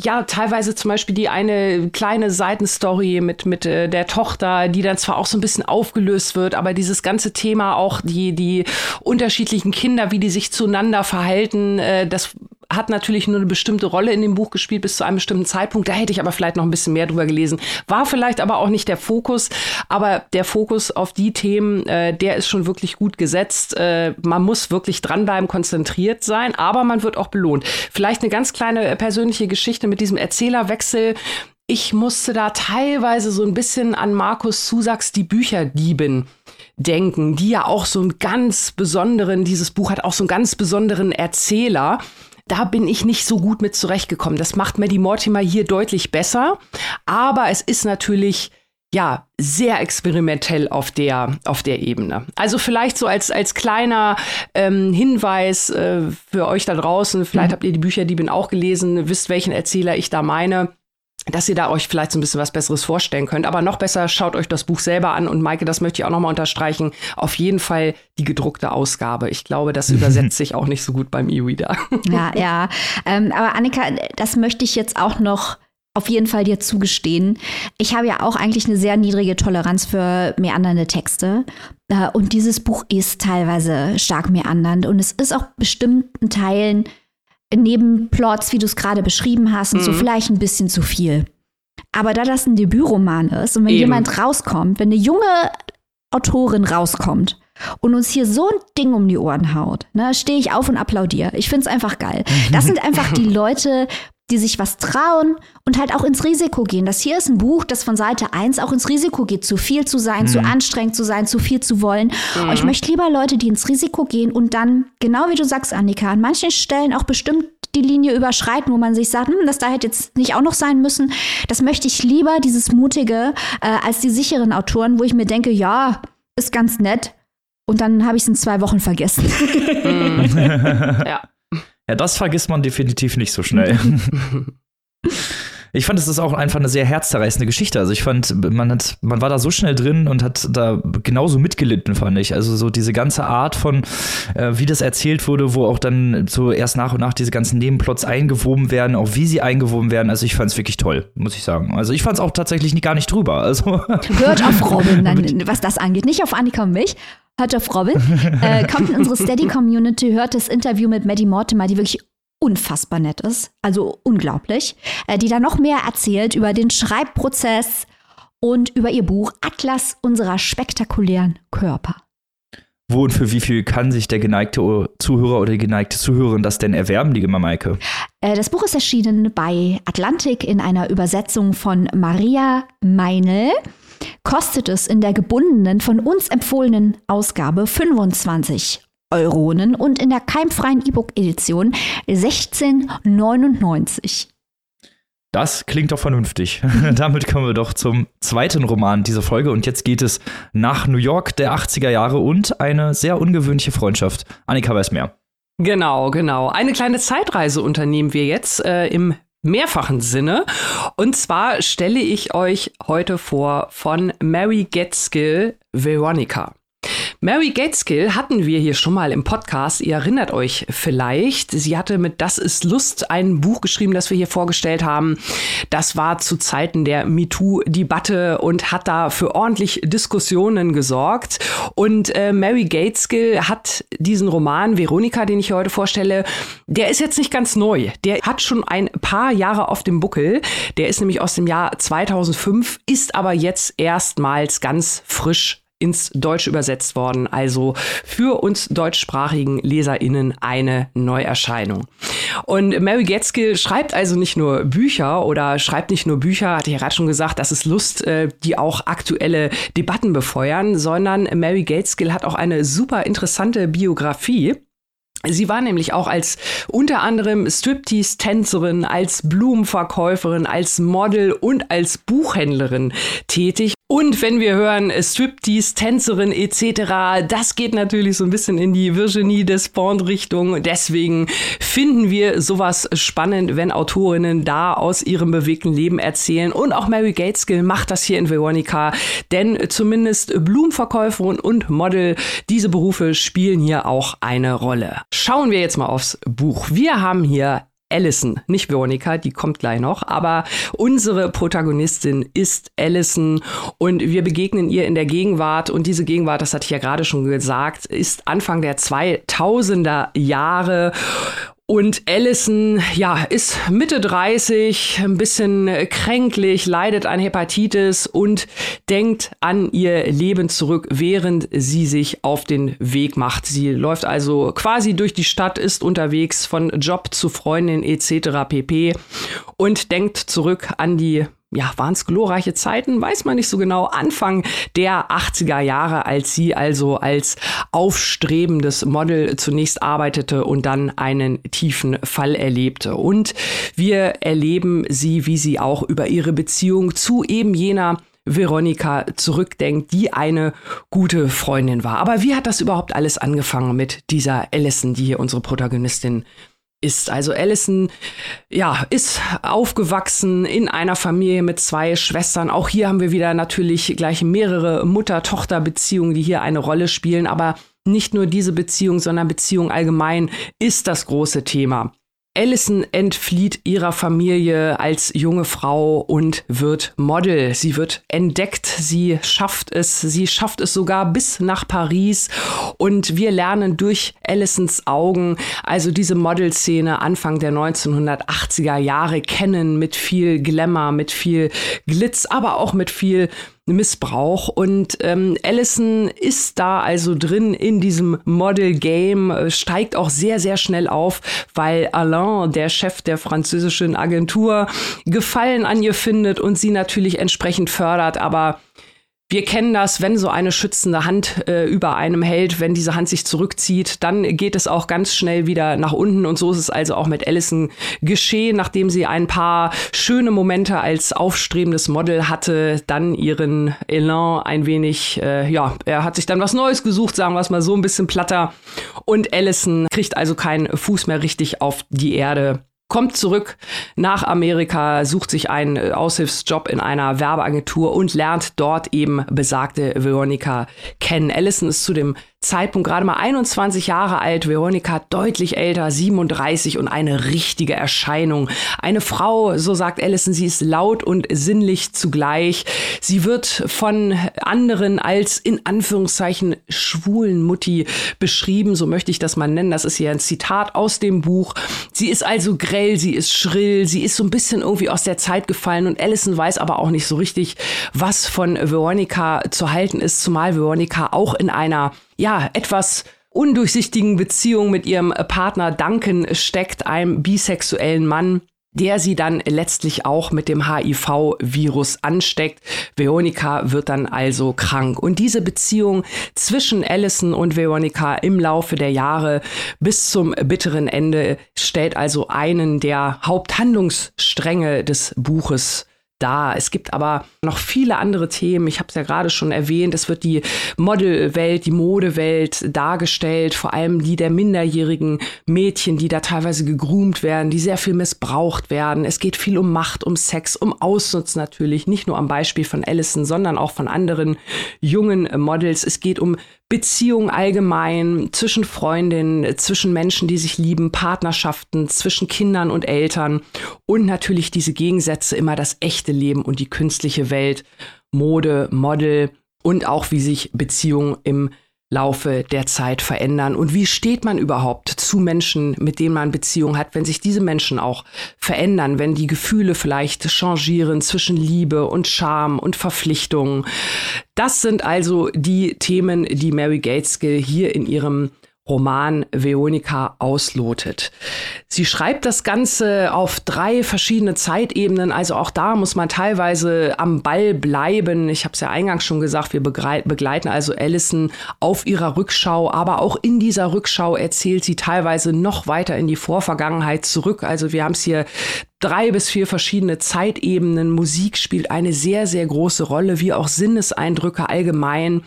ja, teilweise zum Beispiel die eine kleine Seitenstory mit, mit äh, der Tochter, die dann zwar auch so ein bisschen aufgelöst wird, aber dieses ganze Thema auch die, die unterschiedlichen Kinder, wie die sich zueinander verhalten, äh, das hat natürlich nur eine bestimmte Rolle in dem Buch gespielt bis zu einem bestimmten Zeitpunkt. Da hätte ich aber vielleicht noch ein bisschen mehr drüber gelesen. War vielleicht aber auch nicht der Fokus, aber der Fokus auf die Themen, äh, der ist schon wirklich gut gesetzt. Äh, man muss wirklich dranbleiben, konzentriert sein, aber man wird auch belohnt. Vielleicht eine ganz kleine persönliche Geschichte mit diesem Erzählerwechsel ich musste da teilweise so ein bisschen an Markus Zusacks Die Bücherdieben denken, die ja auch so einen ganz besonderen, dieses Buch hat auch so einen ganz besonderen Erzähler. Da bin ich nicht so gut mit zurechtgekommen. Das macht Maddie Mortimer hier deutlich besser. Aber es ist natürlich ja, sehr experimentell auf der, auf der Ebene. Also vielleicht so als, als kleiner ähm, Hinweis äh, für euch da draußen, vielleicht mhm. habt ihr die Bücher, die bin auch gelesen, wisst, welchen Erzähler ich da meine dass ihr da euch vielleicht so ein bisschen was Besseres vorstellen könnt. Aber noch besser, schaut euch das Buch selber an. Und Maike, das möchte ich auch nochmal unterstreichen, auf jeden Fall die gedruckte Ausgabe. Ich glaube, das <laughs> übersetzt sich auch nicht so gut beim E-Reader. <laughs> Ja, ja. Ähm, aber Annika, das möchte ich jetzt auch noch auf jeden Fall dir zugestehen. Ich habe ja auch eigentlich eine sehr niedrige Toleranz für meandernde Texte. Äh, und dieses Buch ist teilweise stark meandernd. Und es ist auch bestimmten Teilen Nebenplots, wie du es gerade beschrieben hast, und mhm. so vielleicht ein bisschen zu viel. Aber da das ein Debütroman ist und wenn Eben. jemand rauskommt, wenn eine junge Autorin rauskommt und uns hier so ein Ding um die Ohren haut, ne, stehe ich auf und applaudiere. Ich finde es einfach geil. Das <laughs> sind einfach die Leute, die sich was trauen und halt auch ins Risiko gehen. Das hier ist ein Buch, das von Seite 1 auch ins Risiko geht, zu viel zu sein, mhm. zu anstrengend zu sein, zu viel zu wollen. Mhm. Ich möchte lieber Leute, die ins Risiko gehen und dann, genau wie du sagst, Annika, an manchen Stellen auch bestimmt die Linie überschreiten, wo man sich sagt, hm, das da hätte jetzt nicht auch noch sein müssen. Das möchte ich lieber, dieses Mutige, äh, als die sicheren Autoren, wo ich mir denke, ja, ist ganz nett. Und dann habe ich es in zwei Wochen vergessen. Mhm. <laughs> ja. Ja, das vergisst man definitiv nicht so schnell. <laughs> ich fand, es ist auch einfach eine sehr herzzerreißende Geschichte. Also ich fand, man hat, man war da so schnell drin und hat da genauso mitgelitten, fand ich. Also so diese ganze Art von, äh, wie das erzählt wurde, wo auch dann so erst nach und nach diese ganzen Nebenplots eingewoben werden, auch wie sie eingewoben werden. Also ich fand es wirklich toll, muss ich sagen. Also ich fand es auch tatsächlich nie, gar nicht drüber. Also Hört auf Robin, <laughs> dann, was das angeht. Nicht auf Annika und mich, hört auf Robin, äh, kommt in unsere Steady-Community, hört das Interview mit Maddie Mortimer, die wirklich unfassbar nett ist, also unglaublich, äh, die da noch mehr erzählt über den Schreibprozess und über ihr Buch Atlas unserer spektakulären Körper. Wo und für wie viel kann sich der geneigte Zuhörer oder die geneigte Zuhörerin das denn erwerben, liebe Maike? Äh, das Buch ist erschienen bei Atlantik in einer Übersetzung von Maria Meinl kostet es in der gebundenen, von uns empfohlenen Ausgabe 25 Euronen und in der keimfreien E-Book-Edition 16,99. Das klingt doch vernünftig. <laughs> Damit kommen wir doch zum zweiten Roman dieser Folge. Und jetzt geht es nach New York der 80er Jahre und eine sehr ungewöhnliche Freundschaft. Annika weiß mehr. Genau, genau. Eine kleine Zeitreise unternehmen wir jetzt äh, im mehrfachen Sinne. Und zwar stelle ich euch heute vor von Mary Getskill Veronica. Mary Gateskill hatten wir hier schon mal im Podcast. Ihr erinnert euch vielleicht. Sie hatte mit Das ist Lust ein Buch geschrieben, das wir hier vorgestellt haben. Das war zu Zeiten der MeToo-Debatte und hat da für ordentlich Diskussionen gesorgt. Und äh, Mary Gateskill hat diesen Roman Veronika, den ich heute vorstelle, der ist jetzt nicht ganz neu. Der hat schon ein paar Jahre auf dem Buckel. Der ist nämlich aus dem Jahr 2005, ist aber jetzt erstmals ganz frisch ins Deutsche übersetzt worden. Also für uns deutschsprachigen LeserInnen eine Neuerscheinung. Und Mary Getskill schreibt also nicht nur Bücher oder schreibt nicht nur Bücher, hatte ich ja gerade schon gesagt, das ist Lust, äh, die auch aktuelle Debatten befeuern, sondern Mary Gateskill hat auch eine super interessante Biografie. Sie war nämlich auch als unter anderem Striptease-Tänzerin, als Blumenverkäuferin, als Model und als Buchhändlerin tätig. Und wenn wir hören Striptease, Tänzerin etc., das geht natürlich so ein bisschen in die Virginie Despont-Richtung. Deswegen finden wir sowas spannend, wenn Autorinnen da aus ihrem bewegten Leben erzählen. Und auch Mary Gateskill macht das hier in Veronica, denn zumindest Blumenverkäuferin und Model, diese Berufe spielen hier auch eine Rolle. Schauen wir jetzt mal aufs Buch. Wir haben hier Allison, nicht Veronika, die kommt gleich noch, aber unsere Protagonistin ist Allison und wir begegnen ihr in der Gegenwart und diese Gegenwart, das hatte ich ja gerade schon gesagt, ist Anfang der 2000er Jahre Und Allison, ja, ist Mitte 30, ein bisschen kränklich, leidet an Hepatitis und denkt an ihr Leben zurück, während sie sich auf den Weg macht. Sie läuft also quasi durch die Stadt, ist unterwegs von Job zu Freundin etc. pp. und denkt zurück an die ja, waren es glorreiche Zeiten, weiß man nicht so genau, Anfang der 80er Jahre, als sie also als aufstrebendes Model zunächst arbeitete und dann einen tiefen Fall erlebte. Und wir erleben sie, wie sie auch über ihre Beziehung zu eben jener Veronika zurückdenkt, die eine gute Freundin war. Aber wie hat das überhaupt alles angefangen mit dieser Allison, die hier unsere Protagonistin ist. Also Allison, ja, ist aufgewachsen in einer Familie mit zwei Schwestern. Auch hier haben wir wieder natürlich gleich mehrere Mutter-Tochter-Beziehungen, die hier eine Rolle spielen. Aber nicht nur diese Beziehung, sondern Beziehung allgemein ist das große Thema. Allison entflieht ihrer Familie als junge Frau und wird Model. Sie wird entdeckt, sie schafft es, sie schafft es sogar bis nach Paris und wir lernen durch Allisons Augen also diese Modelszene Anfang der 1980er Jahre kennen mit viel Glamour, mit viel Glitz, aber auch mit viel Missbrauch. Und ähm, Allison ist da also drin in diesem Model-Game, äh, steigt auch sehr, sehr schnell auf, weil Alain, der Chef der französischen Agentur, Gefallen an ihr findet und sie natürlich entsprechend fördert. Aber wir kennen das, wenn so eine schützende Hand äh, über einem hält, wenn diese Hand sich zurückzieht, dann geht es auch ganz schnell wieder nach unten. Und so ist es also auch mit Allison geschehen, nachdem sie ein paar schöne Momente als aufstrebendes Model hatte, dann ihren Elan ein wenig, äh, ja, er hat sich dann was Neues gesucht, sagen wir es mal so ein bisschen platter. Und Allison kriegt also keinen Fuß mehr richtig auf die Erde kommt zurück nach Amerika, sucht sich einen äh, Aushilfsjob in einer Werbeagentur und lernt dort eben besagte Veronica kennen. Allison ist zu dem Zeitpunkt gerade mal 21 Jahre alt, Veronika deutlich älter, 37 und eine richtige Erscheinung. Eine Frau, so sagt Allison, sie ist laut und sinnlich zugleich. Sie wird von anderen als in Anführungszeichen schwulen Mutti beschrieben, so möchte ich das mal nennen. Das ist hier ein Zitat aus dem Buch. Sie ist also grell, sie ist schrill, sie ist so ein bisschen irgendwie aus der Zeit gefallen und Allison weiß aber auch nicht so richtig, was von Veronika zu halten ist, zumal Veronika auch in einer ja, etwas undurchsichtigen Beziehung mit ihrem Partner Duncan steckt, einem bisexuellen Mann der sie dann letztlich auch mit dem HIV-Virus ansteckt. Veronika wird dann also krank. Und diese Beziehung zwischen Allison und Veronika im Laufe der Jahre bis zum bitteren Ende stellt also einen der Haupthandlungsstränge des Buches da. Es gibt aber noch viele andere Themen. Ich habe es ja gerade schon erwähnt. Es wird die Modelwelt, die Modewelt dargestellt, vor allem die der minderjährigen Mädchen, die da teilweise gegroomt werden, die sehr viel missbraucht werden. Es geht viel um Macht, um Sex, um Ausnutz natürlich, nicht nur am Beispiel von Allison, sondern auch von anderen jungen Models. Es geht um Beziehungen allgemein, zwischen Freundinnen, zwischen Menschen, die sich lieben, Partnerschaften, zwischen Kindern und Eltern und natürlich diese Gegensätze, immer das echte Leben und die künstliche Welt, Mode, Model und auch wie sich Beziehungen im Laufe der Zeit verändern? Und wie steht man überhaupt zu Menschen, mit denen man Beziehung hat, wenn sich diese Menschen auch verändern, wenn die Gefühle vielleicht changieren zwischen Liebe und Scham und Verpflichtungen? Das sind also die Themen, die Mary Gateskill hier in ihrem Roman Veronika auslotet. Sie schreibt das Ganze auf drei verschiedene Zeitebenen, also auch da muss man teilweise am Ball bleiben. Ich habe es ja eingangs schon gesagt, wir begleiten also Allison auf ihrer Rückschau, aber auch in dieser Rückschau erzählt sie teilweise noch weiter in die Vorvergangenheit zurück. Also wir haben es hier drei bis vier verschiedene Zeitebenen. Musik spielt eine sehr, sehr große Rolle, wie auch Sinneseindrücke allgemein.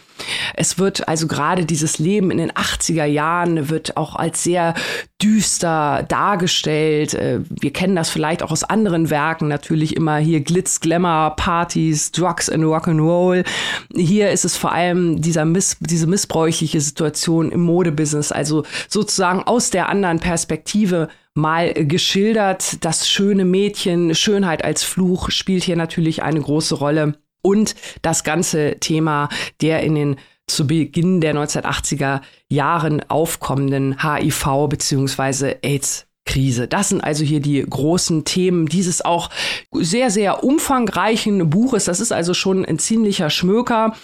Es wird also gerade dieses Leben in den 80er Jahren wird auch als sehr düster dargestellt. Äh, wir kennen das vielleicht auch aus anderen Werken, natürlich immer hier Glitz, Glamour, Partys, Drugs and Rock'n'Roll. Hier ist es vor allem dieser Miss, diese missbräuchliche Situation im Modebusiness, also sozusagen aus der anderen Perspektive mal geschildert. Das schöne Mädchen, Schönheit als Fluch spielt hier natürlich eine große Rolle. Und das ganze Thema der in den zu Beginn der 1980er Jahren aufkommenden HIV bzw. AIDS AIDS-Krise. Das sind also hier die großen Themen dieses auch sehr, sehr umfangreichen Buches. Das ist also schon ein ziemlicher Schmöker.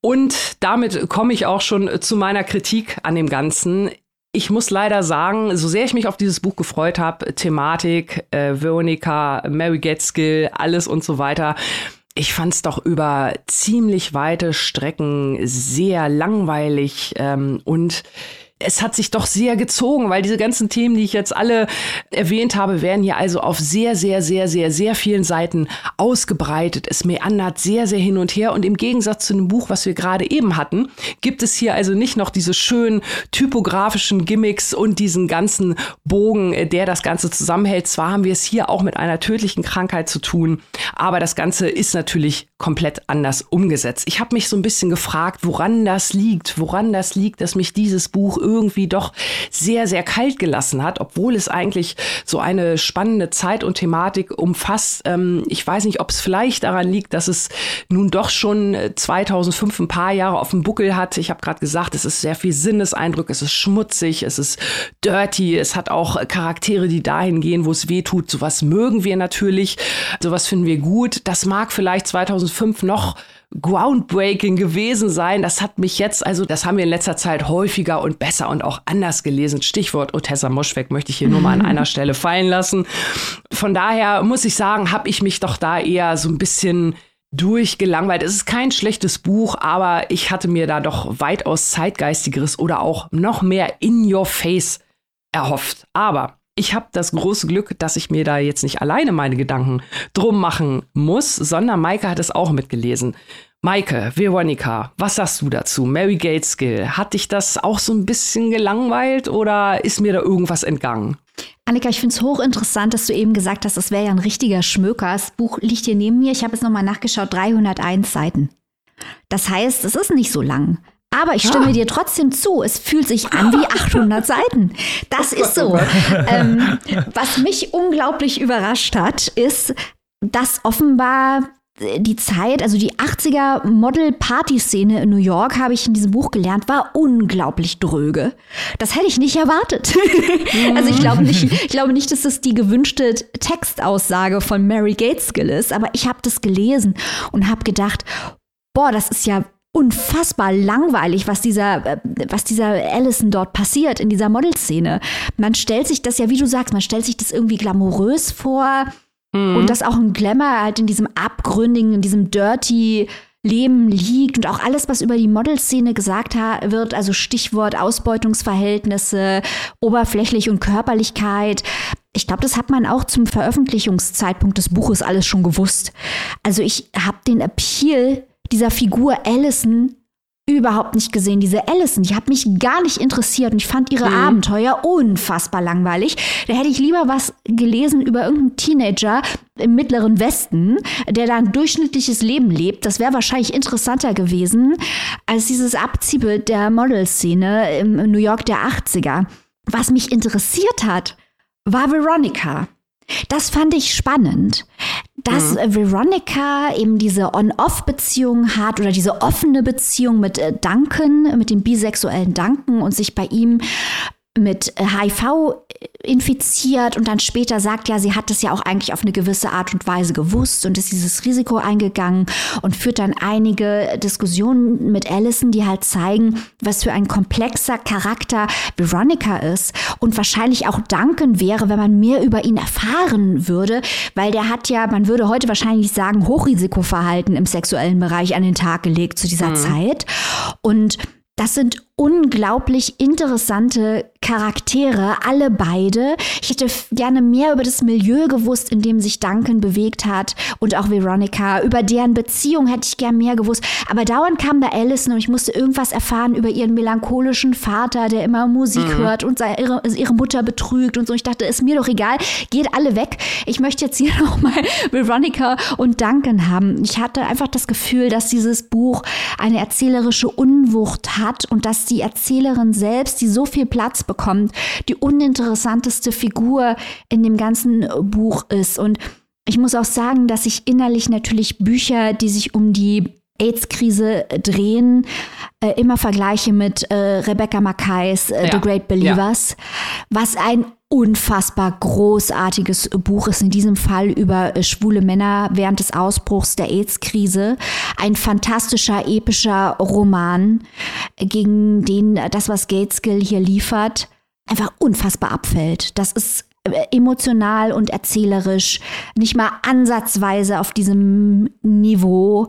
Und damit komme ich auch schon zu meiner Kritik an dem Ganzen. Ich muss leider sagen, so sehr ich mich auf dieses Buch gefreut habe, Thematik, äh, Veronica, Mary Gateskill, alles und so weiter, ich fand es doch über ziemlich weite Strecken sehr langweilig ähm, und es hat sich doch sehr gezogen, weil diese ganzen Themen, die ich jetzt alle erwähnt habe, werden hier also auf sehr, sehr, sehr, sehr, sehr vielen Seiten ausgebreitet. Es meandert sehr, sehr hin und her. Und im Gegensatz zu dem Buch, was wir gerade eben hatten, gibt es hier also nicht noch diese schönen typografischen Gimmicks und diesen ganzen Bogen, äh, der das Ganze zusammenhält. Zwar haben wir es hier auch mit einer tödlichen Krankheit zu tun, aber das Ganze ist natürlich komplett anders umgesetzt. Ich habe mich so ein bisschen gefragt, woran das liegt, woran das liegt, dass mich dieses Buch irgendwie doch sehr, sehr kalt gelassen hat, obwohl es eigentlich so eine spannende Zeit und Thematik umfasst. Ähm, ich weiß nicht, ob es vielleicht daran liegt, dass es nun doch schon 2005 äh, ein paar Jahre auf dem Buckel hat. Ich habe gerade gesagt, es ist sehr viel Sinneseindruck, es ist schmutzig, es ist dirty, es hat auch Charaktere, die dahin gehen, wo es weh tut. Sowas mögen wir natürlich, sowas finden wir gut. Das mag vielleicht 2005 noch groundbreaking gewesen sein. Das hat mich jetzt, also das haben wir in letzter Zeit häufiger und besser und auch anders gelesen. Stichwort Otessa Moschweg möchte ich hier nur mal an einer Stelle fallen lassen. Von daher muss ich sagen, habe ich mich doch da eher so ein bisschen durchgelangweilt. Es ist kein schlechtes Buch, aber ich hatte mir da doch weitaus zeitgeistigeres oder auch noch mehr in your face erhofft. Aber ich habe das große Glück, dass ich mir da jetzt nicht alleine meine Gedanken drum machen muss, sondern Maike hat es auch mitgelesen. Maike, Veronica, was sagst du dazu? Mary Gateskill, hat dich das auch so ein bisschen gelangweilt oder ist mir da irgendwas entgangen? Annika, ich finde es hochinteressant, dass du eben gesagt hast, das wäre ja ein richtiger Schmöker. Das Buch liegt hier neben mir. Ich habe jetzt nochmal nachgeschaut, 301 Seiten. Das heißt, es ist nicht so lang. Aber ich stimme ah. dir trotzdem zu, es fühlt sich an wie 800 <laughs> Seiten. Das ist so. Ähm, was mich unglaublich überrascht hat, ist, dass offenbar die Zeit, also die 80er Model-Party-Szene in New York, habe ich in diesem Buch gelernt, war unglaublich dröge. Das hätte ich nicht erwartet. <laughs> also ich glaube nicht, ich glaube nicht, dass das die gewünschte Textaussage von Mary Gateskill ist, aber ich habe das gelesen und habe gedacht, boah, das ist ja unfassbar langweilig, was dieser, äh, was dieser Allison dort passiert in dieser Modelszene. Man stellt sich das ja, wie du sagst, man stellt sich das irgendwie glamourös vor mhm. und dass auch ein Glamour halt in diesem abgründigen, in diesem dirty Leben liegt und auch alles, was über die Modelszene gesagt wird, also Stichwort Ausbeutungsverhältnisse, Oberflächlich und Körperlichkeit. Ich glaube, das hat man auch zum Veröffentlichungszeitpunkt des Buches alles schon gewusst. Also ich habe den Appeal dieser Figur Allison überhaupt nicht gesehen. Diese Allison, die hat mich gar nicht interessiert und ich fand ihre mhm. Abenteuer unfassbar langweilig. Da hätte ich lieber was gelesen über irgendeinen Teenager im mittleren Westen, der da ein durchschnittliches Leben lebt. Das wäre wahrscheinlich interessanter gewesen als dieses Abziehbild der Modelszene im New York der 80er. Was mich interessiert hat, war Veronica. Das fand ich spannend, dass mhm. Veronica eben diese On-Off-Beziehung hat oder diese offene Beziehung mit äh, Duncan, mit dem bisexuellen Duncan und sich bei ihm mit HIV infiziert und dann später sagt, ja, sie hat es ja auch eigentlich auf eine gewisse Art und Weise gewusst und ist dieses Risiko eingegangen und führt dann einige Diskussionen mit Allison, die halt zeigen, was für ein komplexer Charakter Veronica ist und wahrscheinlich auch Duncan wäre, wenn man mehr über ihn erfahren würde, weil der hat ja, man würde heute wahrscheinlich sagen, Hochrisikoverhalten im sexuellen Bereich an den Tag gelegt zu dieser mhm. Zeit und das sind unglaublich interessante Charaktere, alle beide. Ich hätte gerne mehr über das Milieu gewusst, in dem sich Duncan bewegt hat und auch Veronica. Über deren Beziehung hätte ich gerne mehr gewusst. Aber dauernd kam da Alison und ich musste irgendwas erfahren über ihren melancholischen Vater, der immer Musik mhm. hört und ihre, ihre, Mutter betrügt und so. Ich dachte, ist mir doch egal, geht alle weg. Ich möchte jetzt hier <laughs> nochmal Veronica und Duncan haben. Ich hatte einfach das Gefühl, dass dieses Buch eine erzählerische Unwucht hat und dass die Erzählerin selbst, die so viel Platz bekommt, die uninteressanteste Figur in dem ganzen Buch ist. Und ich muss auch sagen, dass ich innerlich natürlich Bücher, die sich um die AIDS-Krise drehen, äh, immer vergleiche mit äh, Rebecca Mackays äh, ja. The Great Believers, ja. was ein unfassbar großartiges Buch ist in diesem Fall über äh, schwule Männer während des Ausbruchs der AIDS-Krise. Ein fantastischer, epischer Roman, gegen den das, was Gateskill hier liefert, einfach unfassbar abfällt. Das ist äh, emotional und erzählerisch nicht mal ansatzweise auf diesem Niveau.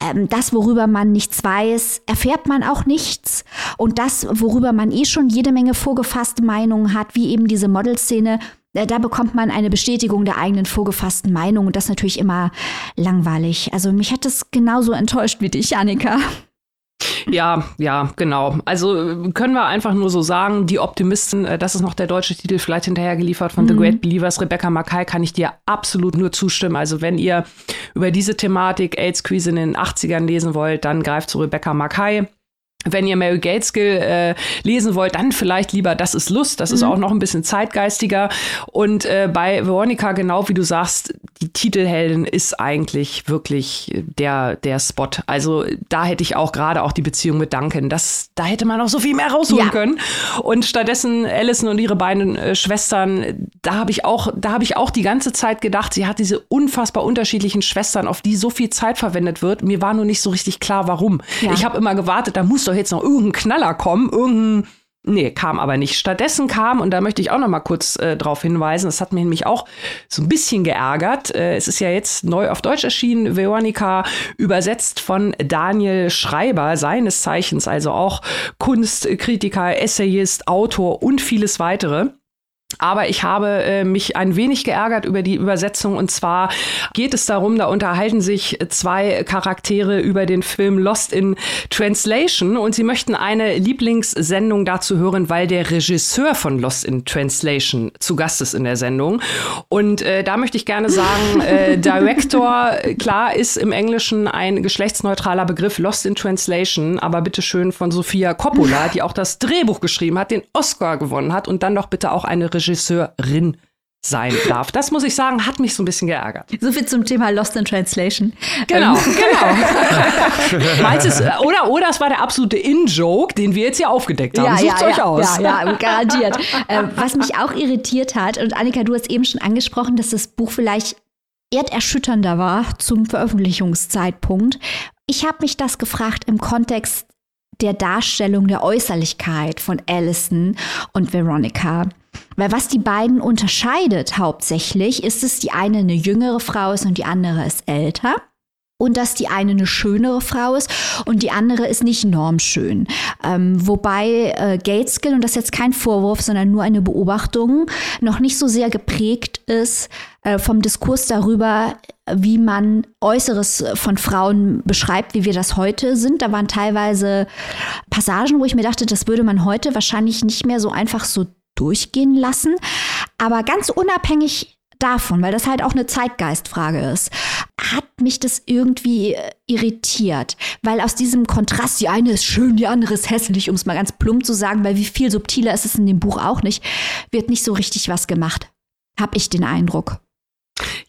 Ähm, das, worüber man nichts weiß, erfährt man auch nichts. Und das, worüber man eh schon jede Menge vorgefasste Meinungen hat, wie eben diese Modelszene, äh, da bekommt man eine Bestätigung der eigenen vorgefassten Meinung und das ist natürlich immer langweilig. Also mich hat das genauso enttäuscht wie dich, Annika. Ja, ja, genau. Also können wir einfach nur so sagen, die Optimisten, äh, das ist noch der deutsche Titel vielleicht hinterher geliefert von mhm. The Great Believers, Rebecca Mackay, kann ich dir absolut nur zustimmen. Also wenn ihr über diese Thematik AIDS-Quiz in den 80ern lesen wollt, dann greift zu Rebecca Mackay. Wenn ihr Mary Gateskill äh, lesen wollt, dann vielleicht lieber Das ist Lust. Das mhm. ist auch noch ein bisschen zeitgeistiger. Und äh, bei Veronica, genau wie du sagst, die Titelheldin ist eigentlich wirklich der, der Spot. Also da hätte ich auch gerade auch die Beziehung mit Duncan. Das, da hätte man noch so viel mehr rausholen ja. können. Und stattdessen Alison und ihre beiden äh, Schwestern, da habe ich auch, da habe ich auch die ganze Zeit gedacht, sie hat diese unfassbar unterschiedlichen Schwestern, auf die so viel Zeit verwendet wird. Mir war nur nicht so richtig klar, warum. Ja. Ich habe immer gewartet, da muss doch jetzt noch irgendein Knaller kommen, irgendein Nee, kam aber nicht. Stattdessen kam, und da möchte ich auch noch mal kurz äh, darauf hinweisen, das hat mich nämlich auch so ein bisschen geärgert. Äh, es ist ja jetzt neu auf Deutsch erschienen, Veronica, übersetzt von Daniel Schreiber, seines Zeichens, also auch Kunstkritiker, Essayist, Autor und vieles weitere. Aber ich habe äh, mich ein wenig geärgert über die Übersetzung. Und zwar geht es darum, da unterhalten sich zwei Charaktere über den Film Lost in Translation. Und sie möchten eine Lieblingssendung dazu hören, weil der Regisseur von Lost in Translation zu Gast ist in der Sendung. Und äh, da möchte ich gerne sagen, äh, <laughs> Director, klar, ist im Englischen ein geschlechtsneutraler Begriff, Lost in Translation. Aber bitte schön von Sophia Coppola, die auch das Drehbuch geschrieben hat, den Oscar gewonnen hat und dann doch bitte auch eine Regisseurin sein darf. Das muss ich sagen, hat mich so ein bisschen geärgert. So viel zum Thema Lost in Translation. Genau, ähm. genau. <laughs> Meinst es, oder, oder es war der absolute In-Joke, den wir jetzt hier aufgedeckt haben. Ja, Sucht ja, euch ja, aus. Ja, ja, garantiert. <laughs> äh, was mich auch irritiert hat, und Annika, du hast eben schon angesprochen, dass das Buch vielleicht erderschütternder war zum Veröffentlichungszeitpunkt. Ich habe mich das gefragt im Kontext der Darstellung der Äußerlichkeit von Alison und Veronica. Weil was die beiden unterscheidet hauptsächlich, ist es, die eine eine jüngere Frau ist und die andere ist älter. Und dass die eine eine schönere Frau ist und die andere ist nicht normschön. Ähm, wobei äh, Gateskill, und das ist jetzt kein Vorwurf, sondern nur eine Beobachtung, noch nicht so sehr geprägt ist äh, vom Diskurs darüber, wie man Äußeres von Frauen beschreibt, wie wir das heute sind. Da waren teilweise Passagen, wo ich mir dachte, das würde man heute wahrscheinlich nicht mehr so einfach so durchgehen lassen. Aber ganz unabhängig davon, weil das halt auch eine Zeitgeistfrage ist, hat mich das irgendwie äh, irritiert, weil aus diesem Kontrast, die eine ist schön, die andere ist hässlich, um es mal ganz plump zu sagen, weil wie viel subtiler ist es in dem Buch auch nicht, wird nicht so richtig was gemacht, habe ich den Eindruck.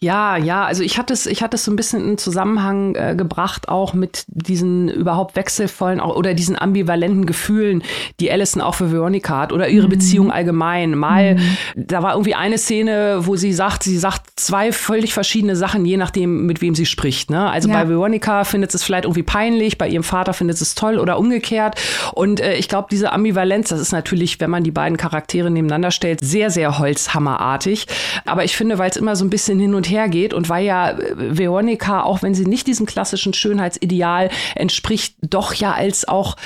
Ja, ja, also ich hatte es, ich hatte es so ein bisschen in Zusammenhang äh, gebracht, auch mit diesen überhaupt wechselvollen auch, oder diesen ambivalenten Gefühlen, die Alison auch für Veronica hat oder ihre mhm. Beziehung allgemein. Mal, mhm. da war irgendwie eine Szene, wo sie sagt, sie sagt zwei völlig verschiedene Sachen, je nachdem, mit wem sie spricht. Ne? Also ja. bei Veronica findet es vielleicht irgendwie peinlich, bei ihrem Vater findet es toll oder umgekehrt. Und äh, ich glaube, diese Ambivalenz, das ist natürlich, wenn man die beiden Charaktere nebeneinander stellt, sehr, sehr holzhammerartig. Aber ich finde, weil es immer so ein bisschen hin und her geht und weil ja äh, Veronika, auch wenn sie nicht diesem klassischen Schönheitsideal entspricht, doch ja als auch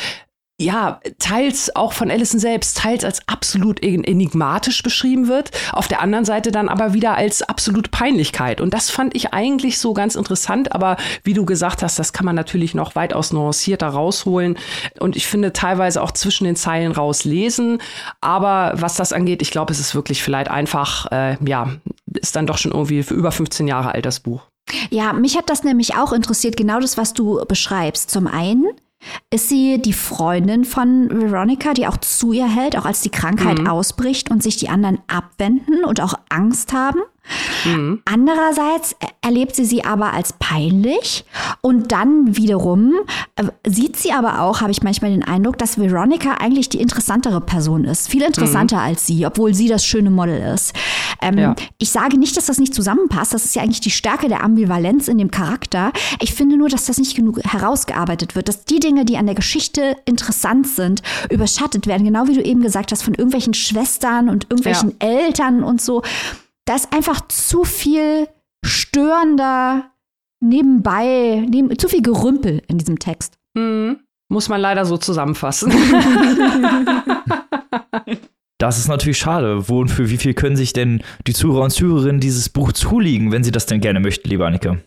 ja, teils auch von Allison selbst, teils als absolut enigmatisch beschrieben wird, auf der anderen Seite dann aber wieder als absolut Peinlichkeit. Und das fand ich eigentlich so ganz interessant, aber wie du gesagt hast, das kann man natürlich noch weitaus nuancierter rausholen und ich finde teilweise auch zwischen den Zeilen rauslesen. Aber was das angeht, ich glaube, es ist wirklich vielleicht einfach, äh, ja, ist dann doch schon irgendwie für über 15 Jahre alt das Buch. Ja, mich hat das nämlich auch interessiert, genau das, was du beschreibst. Zum einen, ist sie die Freundin von Veronica, die auch zu ihr hält, auch als die Krankheit mhm. ausbricht und sich die anderen abwenden und auch Angst haben. Mhm. Andererseits erlebt sie sie aber als peinlich und dann wiederum äh, sieht sie aber auch, habe ich manchmal den Eindruck, dass Veronica eigentlich die interessantere Person ist. Viel interessanter mhm. als sie, obwohl sie das schöne Model ist. Ähm, ja. Ich sage nicht, dass das nicht zusammenpasst. Das ist ja eigentlich die Stärke der Ambivalenz in dem Charakter. Ich finde nur, dass das nicht genug herausgearbeitet wird, dass die Dinge, die an der Geschichte interessant sind, überschattet werden. Genau wie du eben gesagt hast, von irgendwelchen Schwestern und irgendwelchen ja. Eltern und so. Da ist einfach zu viel störender nebenbei, neben, zu viel Gerümpel in diesem Text. Mhm. Muss man leider so zusammenfassen. <laughs> Das ist natürlich schade. Wo und für wie viel können sich denn die Zuhörer und Zuhörerinnen dieses Buch zulegen, wenn sie das denn gerne möchten, liebe Annike?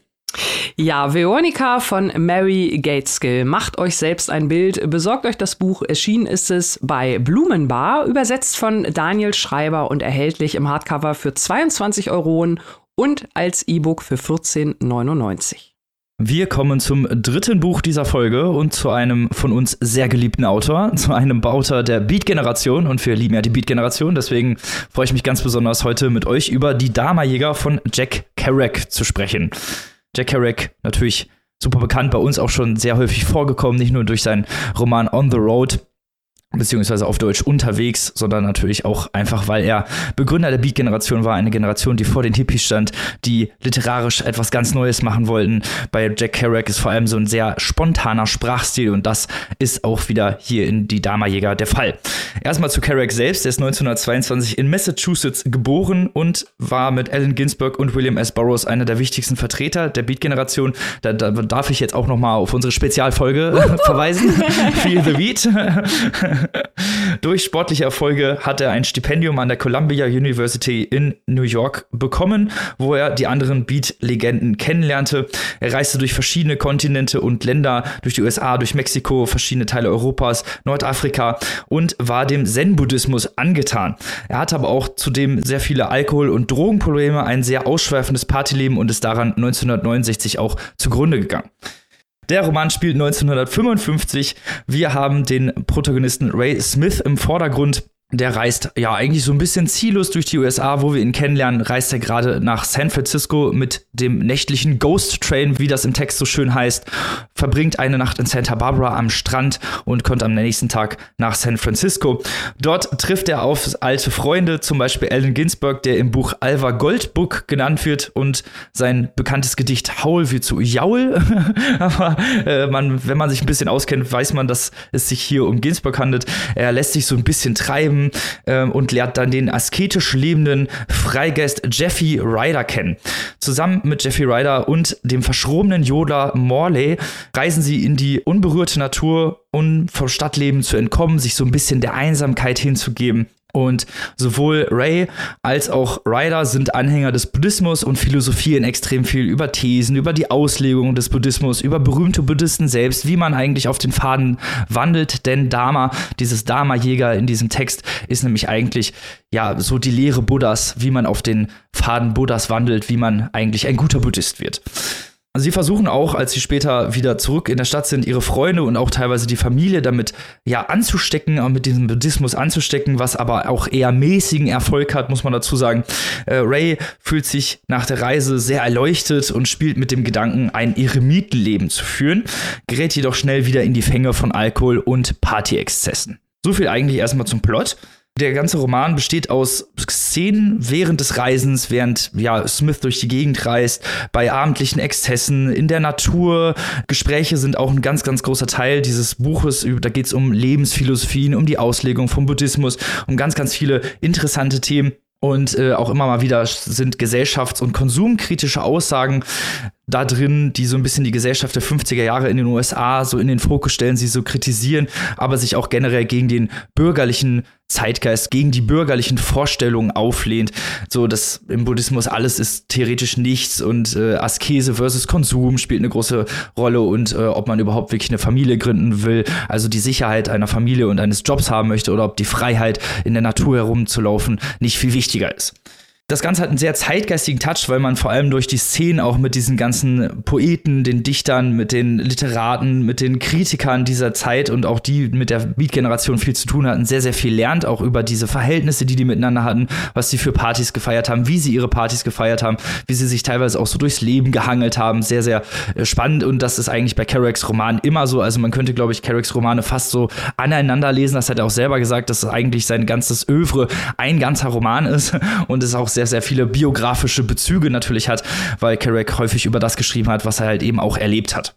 Ja, Veronica von Mary Gateskill. Macht euch selbst ein Bild, besorgt euch das Buch. Erschienen ist es bei Blumenbar, übersetzt von Daniel Schreiber und erhältlich im Hardcover für 22 Euro und als E-Book für 14,99. Wir kommen zum dritten Buch dieser Folge und zu einem von uns sehr geliebten Autor, <laughs> zu einem Bauter der Beat-Generation und wir lieben ja die Beat-Generation, deswegen freue ich mich ganz besonders heute mit euch über die Dama-Jäger von Jack Kerouac zu sprechen. Jack Kerouac natürlich super bekannt, bei uns auch schon sehr häufig vorgekommen, nicht nur durch seinen Roman On the Road, beziehungsweise auf Deutsch unterwegs, sondern natürlich auch einfach, weil er Begründer der Beat-Generation war, eine Generation, die vor den Hippies stand, die literarisch etwas ganz Neues machen wollten. Bei Jack Kerouac ist vor allem so ein sehr spontaner Sprachstil und das ist auch wieder hier in Die Damajäger der Fall. Erstmal zu Kerouac selbst, der ist 1922 in Massachusetts geboren und war mit Allen Ginsberg und William S. Burroughs einer der wichtigsten Vertreter der Beat-Generation. Da, da, darf ich jetzt auch noch mal auf unsere Spezialfolge verweisen. <laughs> Feel the Beat. <laughs> Durch sportliche Erfolge hat er ein Stipendium an der Columbia University in New York bekommen, wo er die anderen Beat-Legenden kennenlernte. Er reiste durch verschiedene Kontinente und Länder, durch die USA, durch Mexiko, verschiedene Teile Europas, Nordafrika und war dem Zen-Buddhismus angetan. Er hatte aber auch zudem sehr viele Alkohol- und Drogenprobleme, ein sehr ausschweifendes Partyleben und ist daran 1969 auch zugrunde gegangen. Der Roman spielt 1955. Wir haben den Protagonisten Ray Smith im Vordergrund der reist ja eigentlich so ein bisschen ziellos durch die USA, wo wir ihn kennenlernen, reist er gerade nach San Francisco mit dem nächtlichen Ghost Train, wie das im Text so schön heißt, verbringt eine Nacht in Santa Barbara am Strand und kommt am nächsten Tag nach San Francisco. Dort trifft er auf alte Freunde, zum Beispiel Allen Ginsberg, der im Buch Alva Goldbook genannt wird und sein bekanntes Gedicht Haul wird zu Jaul. <laughs> Aber äh, man, wenn man sich ein bisschen auskennt, weiß man, dass es sich hier um Ginsberg handelt. Er lässt sich so ein bisschen treiben Leben ähm, und lernt dann den asketisch lebenden Freigeist Jeffy Ryder kennen. Zusammen mit Jeffy Ryder und dem verschrobenen Jodler Morley reisen sie in die unberührte Natur, um vom Stadtleben zu entkommen, sich so ein bisschen der Einsamkeit hinzugeben. Und sowohl Ray als auch Ryder sind Anhänger des Buddhismus und philosophieren extrem viel über Thesen, über die Auslegung des Buddhismus, über berühmte Buddhisten selbst, wie man eigentlich auf den Faden wandelt. Denn Dharma, dieses Dharma-Jäger in diesem Text, ist nämlich eigentlich ja so die Lehre Buddhas, wie man auf den Faden Buddhas wandelt, wie man eigentlich ein guter Buddhist wird. Sie versuchen auch, als sie später wieder zurück in der Stadt sind, ihre Freunde und auch teilweise die Familie damit ja anzustecken, mit diesem Buddhismus anzustecken, was aber auch eher mäßigen Erfolg hat, muss man dazu sagen. Äh, Ray fühlt sich nach der Reise sehr erleuchtet und spielt mit dem Gedanken, ein Eremitenleben zu führen, gerät jedoch schnell wieder in die Fänge von Alkohol und Partyexzessen. So viel eigentlich erstmal zum Plot. Der ganze Roman besteht aus Szenen während des Reisens, während ja, Smith durch die Gegend reist, bei abendlichen Exzessen, in der Natur. Gespräche sind auch ein ganz, ganz großer Teil dieses Buches. Da geht es um Lebensphilosophien, um die Auslegung vom Buddhismus, um ganz, ganz viele interessante Themen. Und äh, auch immer mal wieder sind gesellschafts- und konsumkritische Aussagen da drin, die so ein bisschen die Gesellschaft der 50er Jahre in den USA so in den Fokus stellen, sie so kritisieren, aber sich auch generell gegen den bürgerlichen Zeitgeist, gegen die bürgerlichen Vorstellungen auflehnt. So, dass im Buddhismus alles ist theoretisch nichts und äh, Askese versus Konsum spielt eine große Rolle und äh, ob man überhaupt wirklich eine Familie gründen will, also die Sicherheit einer Familie und eines Jobs haben möchte oder ob die Freiheit in der Natur herumzulaufen nicht viel wichtiger ist. Das Ganze hat einen sehr zeitgeistigen Touch, weil man vor allem durch die Szenen auch mit diesen ganzen Poeten, den Dichtern, mit den Literaten, mit den Kritikern dieser Zeit und auch die mit der Beat-Generation viel zu tun hatten, sehr, sehr viel lernt, auch über diese Verhältnisse, die die miteinander hatten, was sie für Partys gefeiert haben, wie sie ihre Partys gefeiert haben, wie sie sich teilweise auch so durchs Leben gehangelt haben. Sehr, sehr äh, spannend und das ist eigentlich bei Kerouacs Roman immer so. Also man könnte, glaube ich, Kerouacs Romane fast so aneinander lesen. Das hat er auch selber gesagt, dass eigentlich sein ganzes Övre ein ganzer Roman ist und es auch sehr, sehr viele biografische Bezüge natürlich hat, weil Kerouac häufig über das geschrieben hat, was er halt eben auch erlebt hat.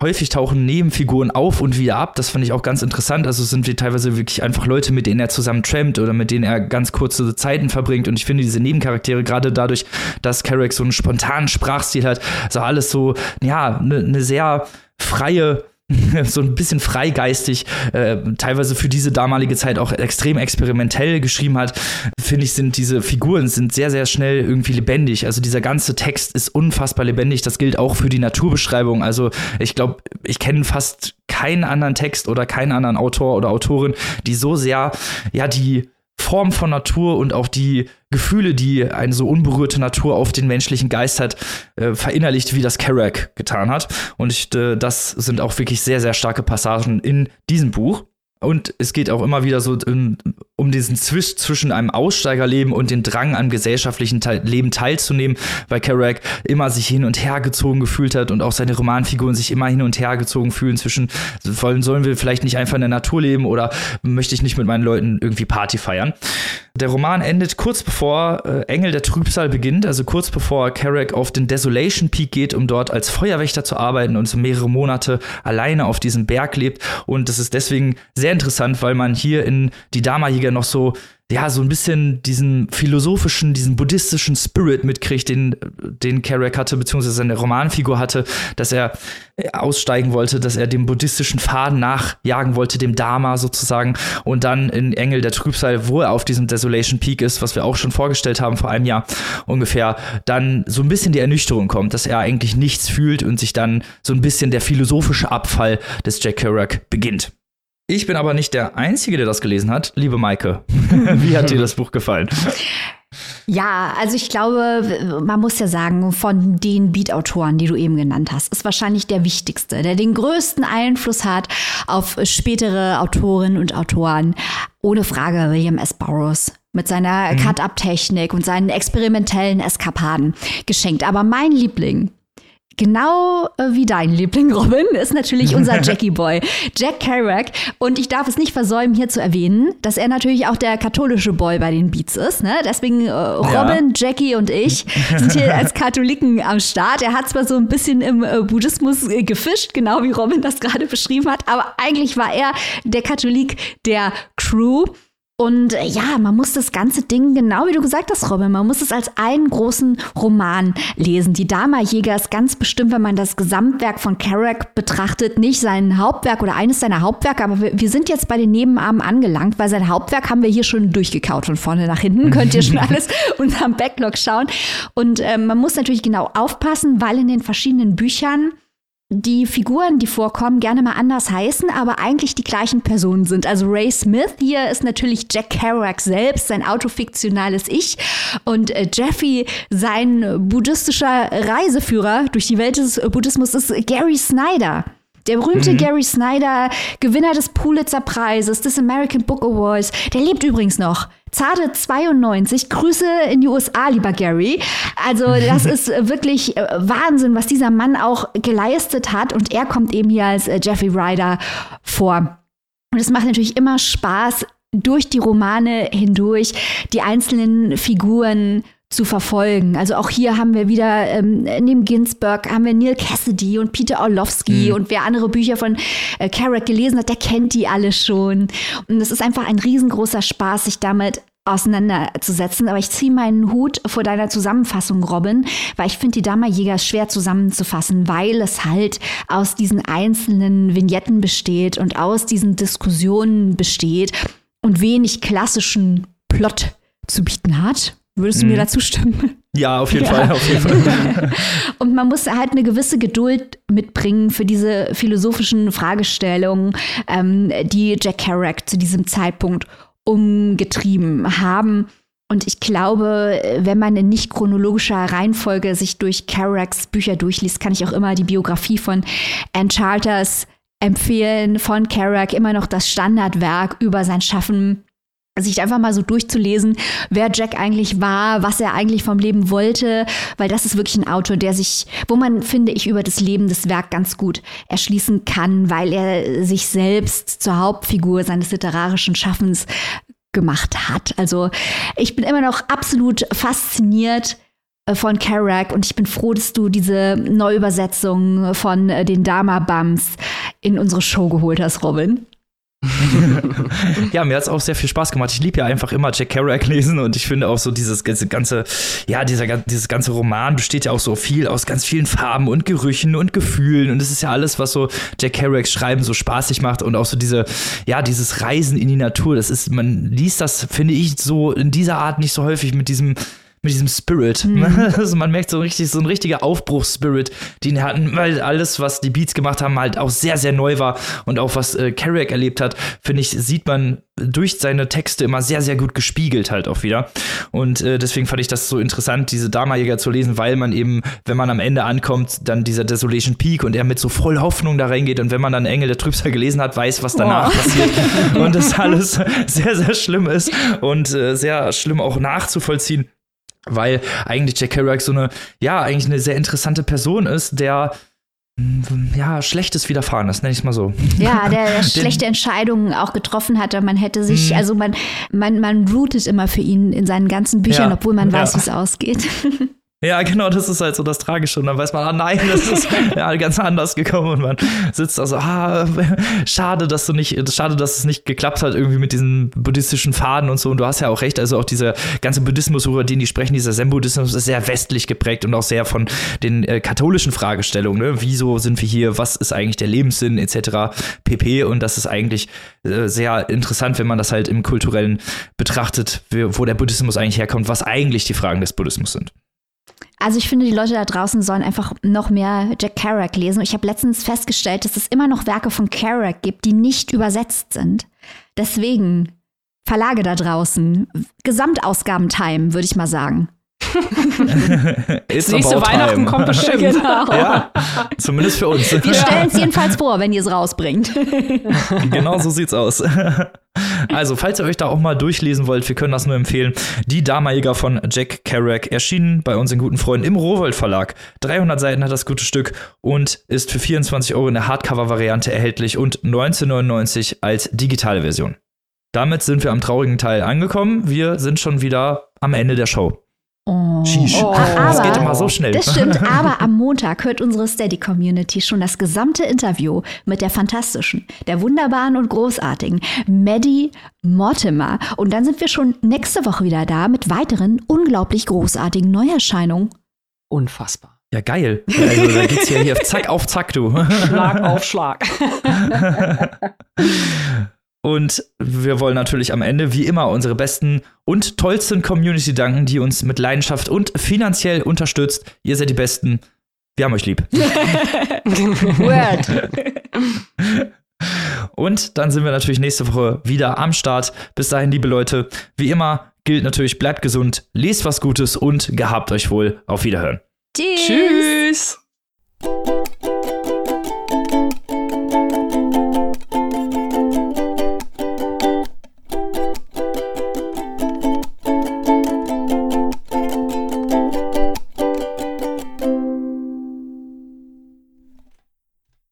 Häufig tauchen Nebenfiguren auf und wieder ab. Das fand ich auch ganz interessant. Also sind wir teilweise wirklich einfach Leute, mit denen er zusammen trampt oder mit denen er ganz kurze Zeiten verbringt. Und ich finde diese Nebencharaktere gerade dadurch, dass Kerouac so einen spontanen Sprachstil hat, so alles so, ja, eine ne sehr freie <laughs> so ein bisschen freigeistig, äh, teilweise für diese damalige Zeit auch extrem experimentell geschrieben hat, finde ich, sind diese Figuren sind sehr, sehr schnell irgendwie lebendig. Also dieser ganze Text ist unfassbar lebendig. Das gilt auch für die Naturbeschreibung. Also ich glaube, ich kenne fast keinen anderen Text oder keinen anderen Autor oder Autorin, die so sehr, ja, die Form von Natur und auch die Gefühle, die eine so unberührte Natur auf den menschlichen Geist hat, äh, verinnerlicht, wie das Kerouac getan hat. Und ich, äh, das sind auch wirklich sehr, sehr starke Passagen in diesem Buch. Und es geht auch immer wieder so um, um diesen Zwisch zwischen einem Aussteigerleben und den Drang am gesellschaftlichen Teil Leben teilzunehmen, weil Kerouac immer sich hin und her gezogen gefühlt hat und auch seine Romanfiguren sich immer hin und her gezogen fühlen zwischen, wollen, sollen wir vielleicht nicht einfach in der Natur leben oder möchte ich nicht mit meinen Leuten irgendwie Party feiern. Der Roman endet kurz bevor äh, Engel der Trübsal beginnt, also kurz bevor Kerouac auf den Desolation Peak geht, um dort als Feuerwächter zu arbeiten und so mehrere Monate alleine auf diesem Berg lebt. Und das ist deswegen sehr interessant, weil man hier in die Dama-Jäger noch so ja, so ein bisschen diesen philosophischen, diesen buddhistischen Spirit mitkriegt, den, den Kerouac hatte, beziehungsweise seine Romanfigur hatte, dass er aussteigen wollte, dass er dem buddhistischen Faden nachjagen wollte, dem Dharma sozusagen. Und dann in Engel der Trübsal, wo er auf diesem Desolation Peak ist, was wir auch schon vorgestellt haben vor einem Jahr ungefähr, dann so ein bisschen die Ernüchterung kommt, dass er eigentlich nichts fühlt und sich dann so ein bisschen der philosophische Abfall des Jack Kerouac beginnt. Ich bin aber nicht der Einzige, der das gelesen hat. Liebe Maike, <laughs> wie hat dir das Buch gefallen? Ja, also ich glaube, man muss ja sagen, von den Beat-Autoren, die du eben genannt hast, ist wahrscheinlich der wichtigste, der den größten Einfluss hat auf spätere Autorinnen und Autoren. Ohne Frage William S. Burroughs mit seiner mhm. Cut-Up-Technik und seinen experimentellen Eskapaden geschenkt. Aber mein Liebling Genau äh, wie dein Liebling Robin ist natürlich unser <laughs> Jackie Boy, Jack Kerouac. Und ich darf es nicht versäumen, hier zu erwähnen, dass er natürlich auch der katholische Boy bei den Beats ist. Ne? Deswegen äh, Robin, ja. Jackie und ich sind hier als Katholiken am Start. Er hat zwar so ein bisschen im äh, Buddhismus äh, gefischt, genau wie Robin das gerade beschrieben hat, aber eigentlich war er der Katholik der Crew. Und äh, ja, man muss das ganze Ding, genau wie du gesagt hast, Robin, man muss es als einen großen Roman lesen. Die Dama-Jäger ist ganz bestimmt, wenn man das Gesamtwerk von Kerouac betrachtet, nicht sein Hauptwerk oder eines seiner Hauptwerke, aber wir, wir sind jetzt bei den Nebenarmen angelangt, weil sein Hauptwerk haben wir hier schon durchgekaut von vorne nach hinten. Könnt ihr schon <laughs> alles unterm Backlog schauen. Und äh, man muss natürlich genau aufpassen, weil in den verschiedenen Büchern die Figuren, die vorkommen, gerne mal anders heißen, aber eigentlich die gleichen Personen sind. Also Ray Smith hier ist natürlich Jack Kerouac selbst, sein autofiktionales Ich. Und äh, Jeffy, sein buddhistischer Reiseführer durch die Welt des Buddhismus, ist Gary Snyder. Der berühmte mhm. Gary Snyder, Gewinner des Pulitzer-Preises, des American Book Awards, der lebt übrigens noch. Zarte 92. Grüße in die USA, lieber Gary. Also, das <laughs> ist wirklich äh, Wahnsinn, was dieser Mann auch geleistet hat. Und er kommt eben hier als äh, Jeffrey Ryder vor. Und es macht natürlich immer Spaß, durch die Romane hindurch die einzelnen Figuren zu verfolgen. Also auch hier haben wir wieder ähm, neben Ginsberg haben wir Neil Cassidy und Peter Orlovsky mhm. und wer andere Bücher von äh, Carrack gelesen hat, der kennt die alle schon. Und es ist einfach ein riesengroßer Spaß, sich damit auseinanderzusetzen. Aber ich ziehe meinen Hut vor deiner Zusammenfassung, Robin, weil ich finde die Dammerjäger schwer zusammenzufassen, weil es halt aus diesen einzelnen Vignetten besteht und aus diesen Diskussionen besteht und wenig klassischen Plot zu bieten hat. Würdest du mhm. mir dazu stimmen? Ja, auf jeden ja. Fall, auf jeden Fall. <laughs> Und man muss halt eine gewisse Geduld mitbringen für diese philosophischen Fragestellungen, ähm, die Jack Kerouac zu diesem Zeitpunkt umgetrieben haben. Und ich glaube, wenn man in nicht chronologischer Reihenfolge sich durch Kerouacs Bücher durchliest, kann ich auch immer die Biografie von Ann Charters empfehlen, von Kerouac, immer noch das Standardwerk über sein Schaffen sich einfach mal so durchzulesen, wer Jack eigentlich war, was er eigentlich vom Leben wollte, weil das ist wirklich ein Autor, der sich, wo man, finde ich, über das Leben des Werk ganz gut erschließen kann, weil er sich selbst zur Hauptfigur seines literarischen Schaffens gemacht hat. Also ich bin immer noch absolut fasziniert äh, von Kerouac und ich bin froh, dass du diese Neuübersetzung von äh, den Dama Bums in unsere Show geholt hast, Robin. <laughs> ja, mir hat es auch sehr viel Spaß gemacht. Ich liebe ja einfach immer Jack Kerouac lesen und ich finde auch so dieses ganze, ja, dieser, dieses ganze Roman besteht ja auch so viel aus ganz vielen Farben und Gerüchen und Gefühlen und es ist ja alles, was so Jack Kerouacs Schreiben so spaßig macht und auch so diese, ja, dieses Reisen in die Natur. Das ist, man liest das, finde ich, so in dieser Art nicht so häufig mit diesem mit diesem Spirit. Mhm. <laughs> Also man merkt so richtig, so ein richtiger Aufbruchsspirit, den hatten, weil alles, was die Beats gemacht haben, halt auch sehr, sehr neu war und auch was äh, Carrick erlebt hat, finde ich, sieht man durch seine Texte immer sehr, sehr gut gespiegelt halt auch wieder. Und äh, deswegen fand ich das so interessant, diese Dharma-Jäger zu lesen, weil man eben, wenn man am Ende ankommt, dann dieser Desolation Peak und er mit so voll Hoffnung da reingeht und wenn man dann Engel der Trübsal gelesen hat, weiß, was danach oh. passiert <laughs> und das alles sehr, sehr schlimm ist und äh, sehr schlimm auch nachzuvollziehen weil eigentlich Jack Kerouac so eine, ja, eigentlich eine sehr interessante Person ist, der mm, ja, schlechtes widerfahren ist, nenne ich es mal so. Ja, der, der <laughs> schlechte Entscheidungen auch getroffen hatte. Man hätte sich, mhm. also man, man, man rootet immer für ihn in seinen ganzen Büchern, ja. obwohl man weiß, ja. wie es ausgeht. <laughs> Ja, genau, das ist halt so das Tragische. Und dann weiß man, ah nein, das ist <laughs> ja ganz anders gekommen. Und man sitzt da so, ah, schade, dass du nicht, schade, dass es nicht geklappt hat, irgendwie mit diesen buddhistischen Faden und so. Und du hast ja auch recht, also auch dieser ganze Buddhismus, über den die sprechen, dieser Zen-Buddhismus ist sehr westlich geprägt und auch sehr von den äh, katholischen Fragestellungen. Ne? Wieso sind wir hier? Was ist eigentlich der Lebenssinn, etc. pp. Und das ist eigentlich äh, sehr interessant, wenn man das halt im kulturellen betrachtet, wo der Buddhismus eigentlich herkommt, was eigentlich die Fragen des Buddhismus sind. Also ich finde, die Leute da draußen sollen einfach noch mehr Jack Kerouac lesen. Ich habe letztens festgestellt, dass es immer noch Werke von Kerouac gibt, die nicht übersetzt sind. Deswegen Verlage da draußen, Gesamtausgabentime, würde ich mal sagen. Das nächste Weihnachten time. kommt bestimmt. <laughs> Genau. Ja, zumindest für uns. Wir stellen es jedenfalls vor, wenn ihr es rausbringt. <laughs> genau so sieht's aus. Also, falls ihr euch da auch mal durchlesen wollt, wir können das nur empfehlen. Die Dharma-Jäger von Jack Kerouac erschienen bei uns in Guten Freunden im Rowold Verlag. 300 Seiten hat das gute Stück und ist für 24 Euro in der Hardcover-Variante erhältlich und 19,99 als digitale Version. Damit sind wir am traurigen Teil angekommen. Wir sind schon wieder am Ende der Show. Oh. Sheesh. Oh. das geht immer so schnell. Das stimmt, <laughs> aber am Montag hört unsere Steady-Community schon das gesamte Interview mit der fantastischen, der wunderbaren und großartigen Maddie Mortimer. Und dann sind wir schon nächste Woche wieder da mit weiteren unglaublich großartigen Neuerscheinungen. Unfassbar. Ja, geil. Also, da geht's ja hier zack auf zack, du. Schlag auf Schlag. <laughs> Und wir wollen natürlich am Ende, wie immer, unsere besten und tollsten Community danken, die uns mit Leidenschaft und finanziell unterstützt. Ihr seid die Besten. Wir haben euch lieb. <laughs> Word. Und dann sind wir natürlich nächste Woche wieder am Start. Bis dahin, liebe Leute, wie immer gilt natürlich, bleibt gesund, lest was Gutes und gehabt euch wohl. Auf Wiederhören. Tschüss. Tschüss.